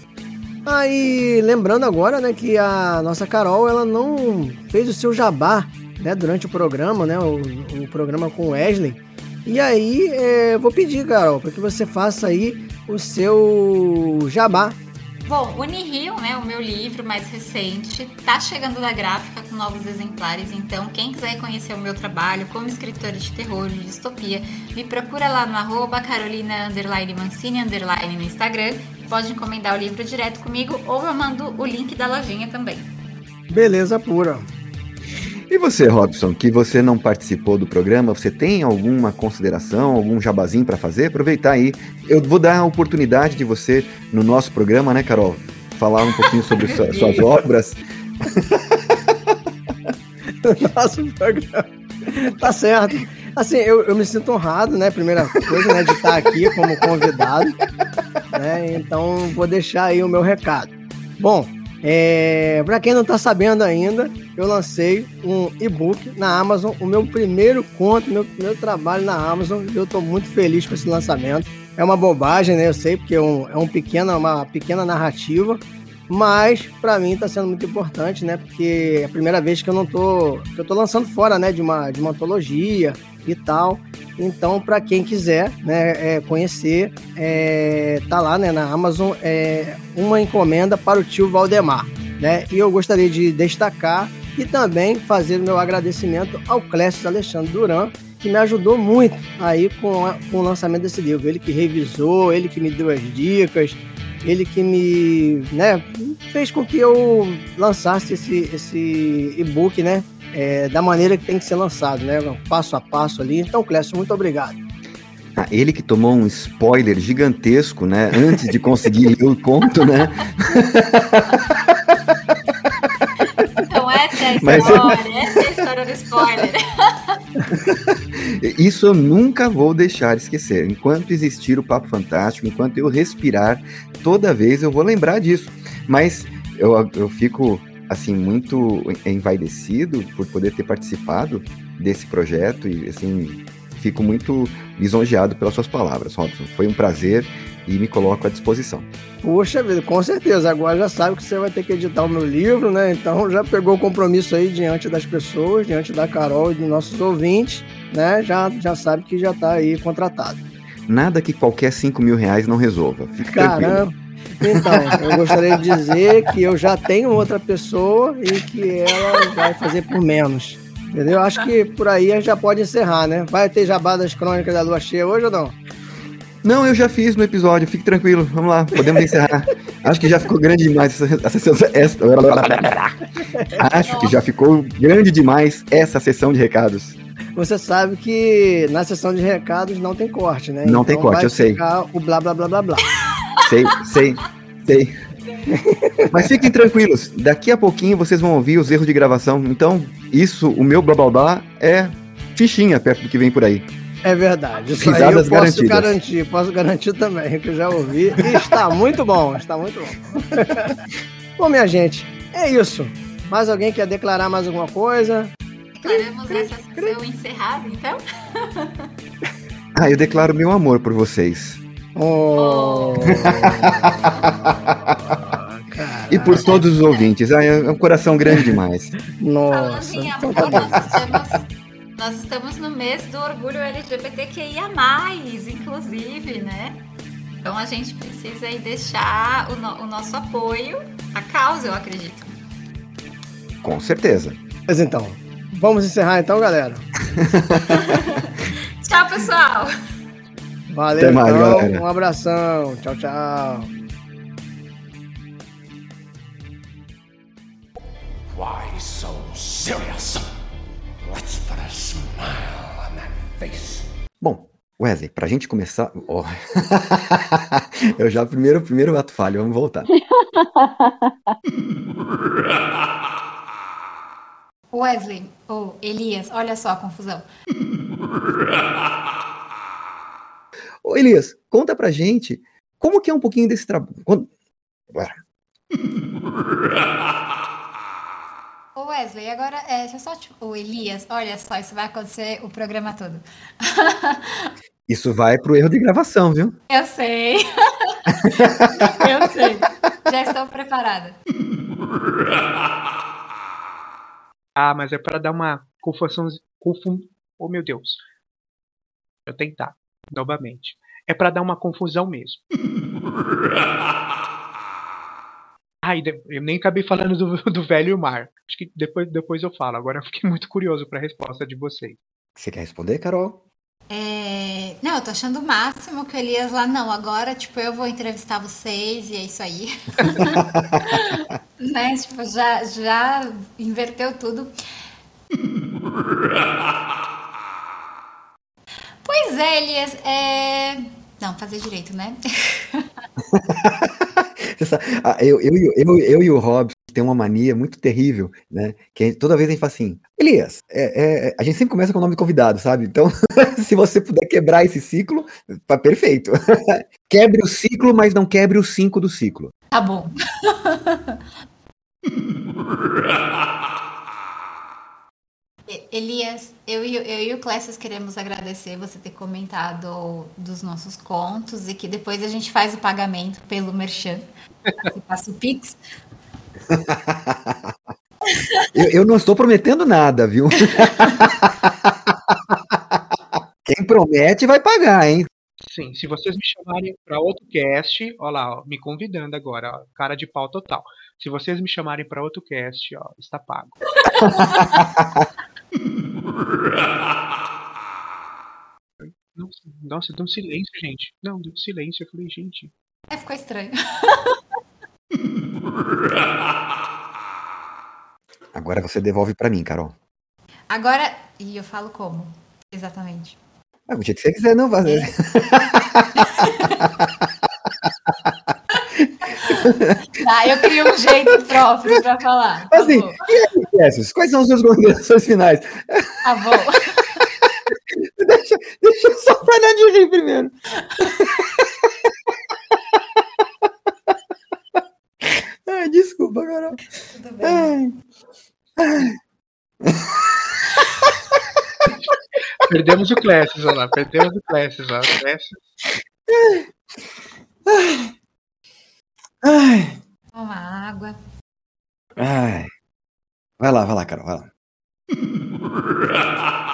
Aí, lembrando agora, né, que a nossa Carol, ela não fez o seu jabá, né, durante o programa, né, o, o programa com o Wesley. E aí, é, vou pedir, Carol, para que você faça aí o seu jabá Bom, Unirio, né, o meu livro mais recente, tá chegando da gráfica com novos exemplares, então quem quiser conhecer o meu trabalho como escritora de terror, de distopia, me procura lá no arroba carolina mancini no Instagram, pode encomendar o livro direto comigo ou eu mando o link da lojinha também. Beleza pura. E você, Robson, que você não participou do programa, você tem alguma consideração, algum jabazinho para fazer? Aproveitar aí. Eu vou dar a oportunidade de você, no nosso programa, né, Carol? Falar um pouquinho sobre suas, suas obras. nosso programa. Tá certo. Assim, eu, eu me sinto honrado, né? Primeira coisa, né? De estar aqui como convidado. Né? Então, vou deixar aí o meu recado. Bom, é, para quem não está sabendo ainda, eu lancei um e-book na Amazon, o meu primeiro conto, meu primeiro trabalho na Amazon. E eu estou muito feliz com esse lançamento. É uma bobagem, né? Eu sei, porque é, um, é um pequena, uma pequena narrativa, mas para mim está sendo muito importante, né? Porque é a primeira vez que eu não tô, que eu tô lançando fora, né? De uma, de uma antologia e tal. Então, para quem quiser né, é, conhecer, é, tá lá né, na Amazon é, uma encomenda para o tio Valdemar. Né? E eu gostaria de destacar e também fazer o meu agradecimento ao Clécio Alexandre Duran, que me ajudou muito aí com, a, com o lançamento desse livro. Ele que revisou, ele que me deu as dicas, ele que me né, fez com que eu lançasse esse, esse e-book, né? é, da maneira que tem que ser lançado, né? Passo a passo ali. Então, Clécio, muito obrigado. Ah, ele que tomou um spoiler gigantesco, né? Antes de conseguir ler o conto, né? Então essa é a Mas... história, essa é a história do spoiler. Isso eu nunca vou deixar esquecer. Enquanto existir o Papo Fantástico, enquanto eu respirar, toda vez eu vou lembrar disso. Mas eu, eu fico assim, muito envaidecido por poder ter participado desse projeto e, assim, fico muito lisonjeado pelas suas palavras, Robson. Foi um prazer e me coloco à disposição. Puxa vida, com certeza. Agora já sabe que você vai ter que editar o meu livro, né? Então já pegou o compromisso aí diante das pessoas, diante da Carol e dos nossos ouvintes, né? Já, já sabe que já está aí contratado. Nada que qualquer 5 mil reais não resolva. Fique Caramba. Tranquilo. Então, eu gostaria de dizer que eu já tenho outra pessoa e que ela vai fazer por menos. Entendeu? Acho que por aí a gente já pode encerrar, né? Vai ter jabá das crônicas da lua cheia hoje ou não? Não, eu já fiz no episódio, fique tranquilo. Vamos lá, podemos encerrar. Acho que já ficou grande demais essa, sessão. Essa, acho que já ficou grande demais essa sessão de recados. Você sabe que na sessão de recados não tem corte, né? Não então tem corte, eu sei. O blá blá blá blá blá. Sei, sei, sei. Mas fiquem tranquilos, daqui a pouquinho vocês vão ouvir os erros de gravação. Então, isso, o meu blá blá blá é fichinha perto do que vem por aí. É verdade. Isso Risadas aí eu posso garantidas. garantir, posso garantir também, que eu já ouvi. E está muito bom, está muito bom. bom, minha gente, é isso. Mais alguém quer declarar mais alguma coisa? Declaramos essa sessão encerrada, então? ah, eu declaro meu amor por vocês. Oh. e por todos os ouvintes. Ah, é um coração grande demais. Nossa. Falando em amor, então tá nós estamos nós estamos no mês do orgulho LGBTQIA+, inclusive, né? Então a gente precisa aí deixar o, no, o nosso apoio à causa, eu acredito. Com certeza. Mas então, vamos encerrar então, galera. tchau, pessoal. Valeu, Até mais, então. Galera. Um abração. Tchau, tchau. Why so serious? Bom, Wesley, pra gente começar. Oh. Eu já, primeiro, primeiro ato falho, vamos voltar. Wesley, ou oh, Elias, olha só a confusão. Ô Elias, conta pra gente como que é um pouquinho desse trabalho. Quando... Ô Wesley, agora, é, deixa eu só, tipo, o Elias, olha só, isso vai acontecer o programa todo. Isso vai pro erro de gravação, viu? Eu sei. eu sei. Já estou preparada. Ah, mas é para dar uma confusão. Confun... Oh, meu Deus. Vou tentar novamente. É para dar uma confusão mesmo. Ai, eu nem acabei falando do, do velho mar. Acho que depois, depois eu falo. Agora eu fiquei muito curioso para a resposta de vocês. Você quer responder, Carol? É... Não, eu tô achando o máximo que o Elias lá, não, agora, tipo, eu vou entrevistar vocês e é isso aí. né? Tipo, já, já inverteu tudo. pois é, Elias, é... Não, fazer direito, né? Ah, eu, eu, eu, eu, e o Robson tem uma mania muito terrível, né? Que toda vez a gente fala assim, Elias, é, é, a gente sempre começa com o nome de convidado, sabe? Então, se você puder quebrar esse ciclo, tá perfeito. quebre o ciclo, mas não quebre o cinco do ciclo. Tá bom. Elias, eu e, eu e o Clécio queremos agradecer você ter comentado dos nossos contos e que depois a gente faz o pagamento pelo Merchan. Você passa o Pix. eu, eu não estou prometendo nada, viu? Quem promete vai pagar, hein? Sim, se vocês me chamarem para outro cast, ó lá, ó, me convidando agora, ó, cara de pau total. Se vocês me chamarem para outro cast, ó, está pago. Nossa, deu um silêncio, gente. Não, deu um silêncio. Eu falei, gente. É, ficou estranho. Agora você devolve para mim, Carol. Agora. E eu falo como? Exatamente. Ah, do jeito que você quiser, não fazer. É. tá, eu crio um jeito próprio para falar. Tá assim, bom. e aí, Quais são as suas considerações finais? Tá bom. deixa, deixa eu só de rir primeiro. Ai, desculpa, Carol. Tudo bem. Ai. Ai. perdemos o Classes, lá. Perdemos o Classes, ó. Ai. Ai. Toma água. Ai. Vai lá, vai lá, Carol, vai lá.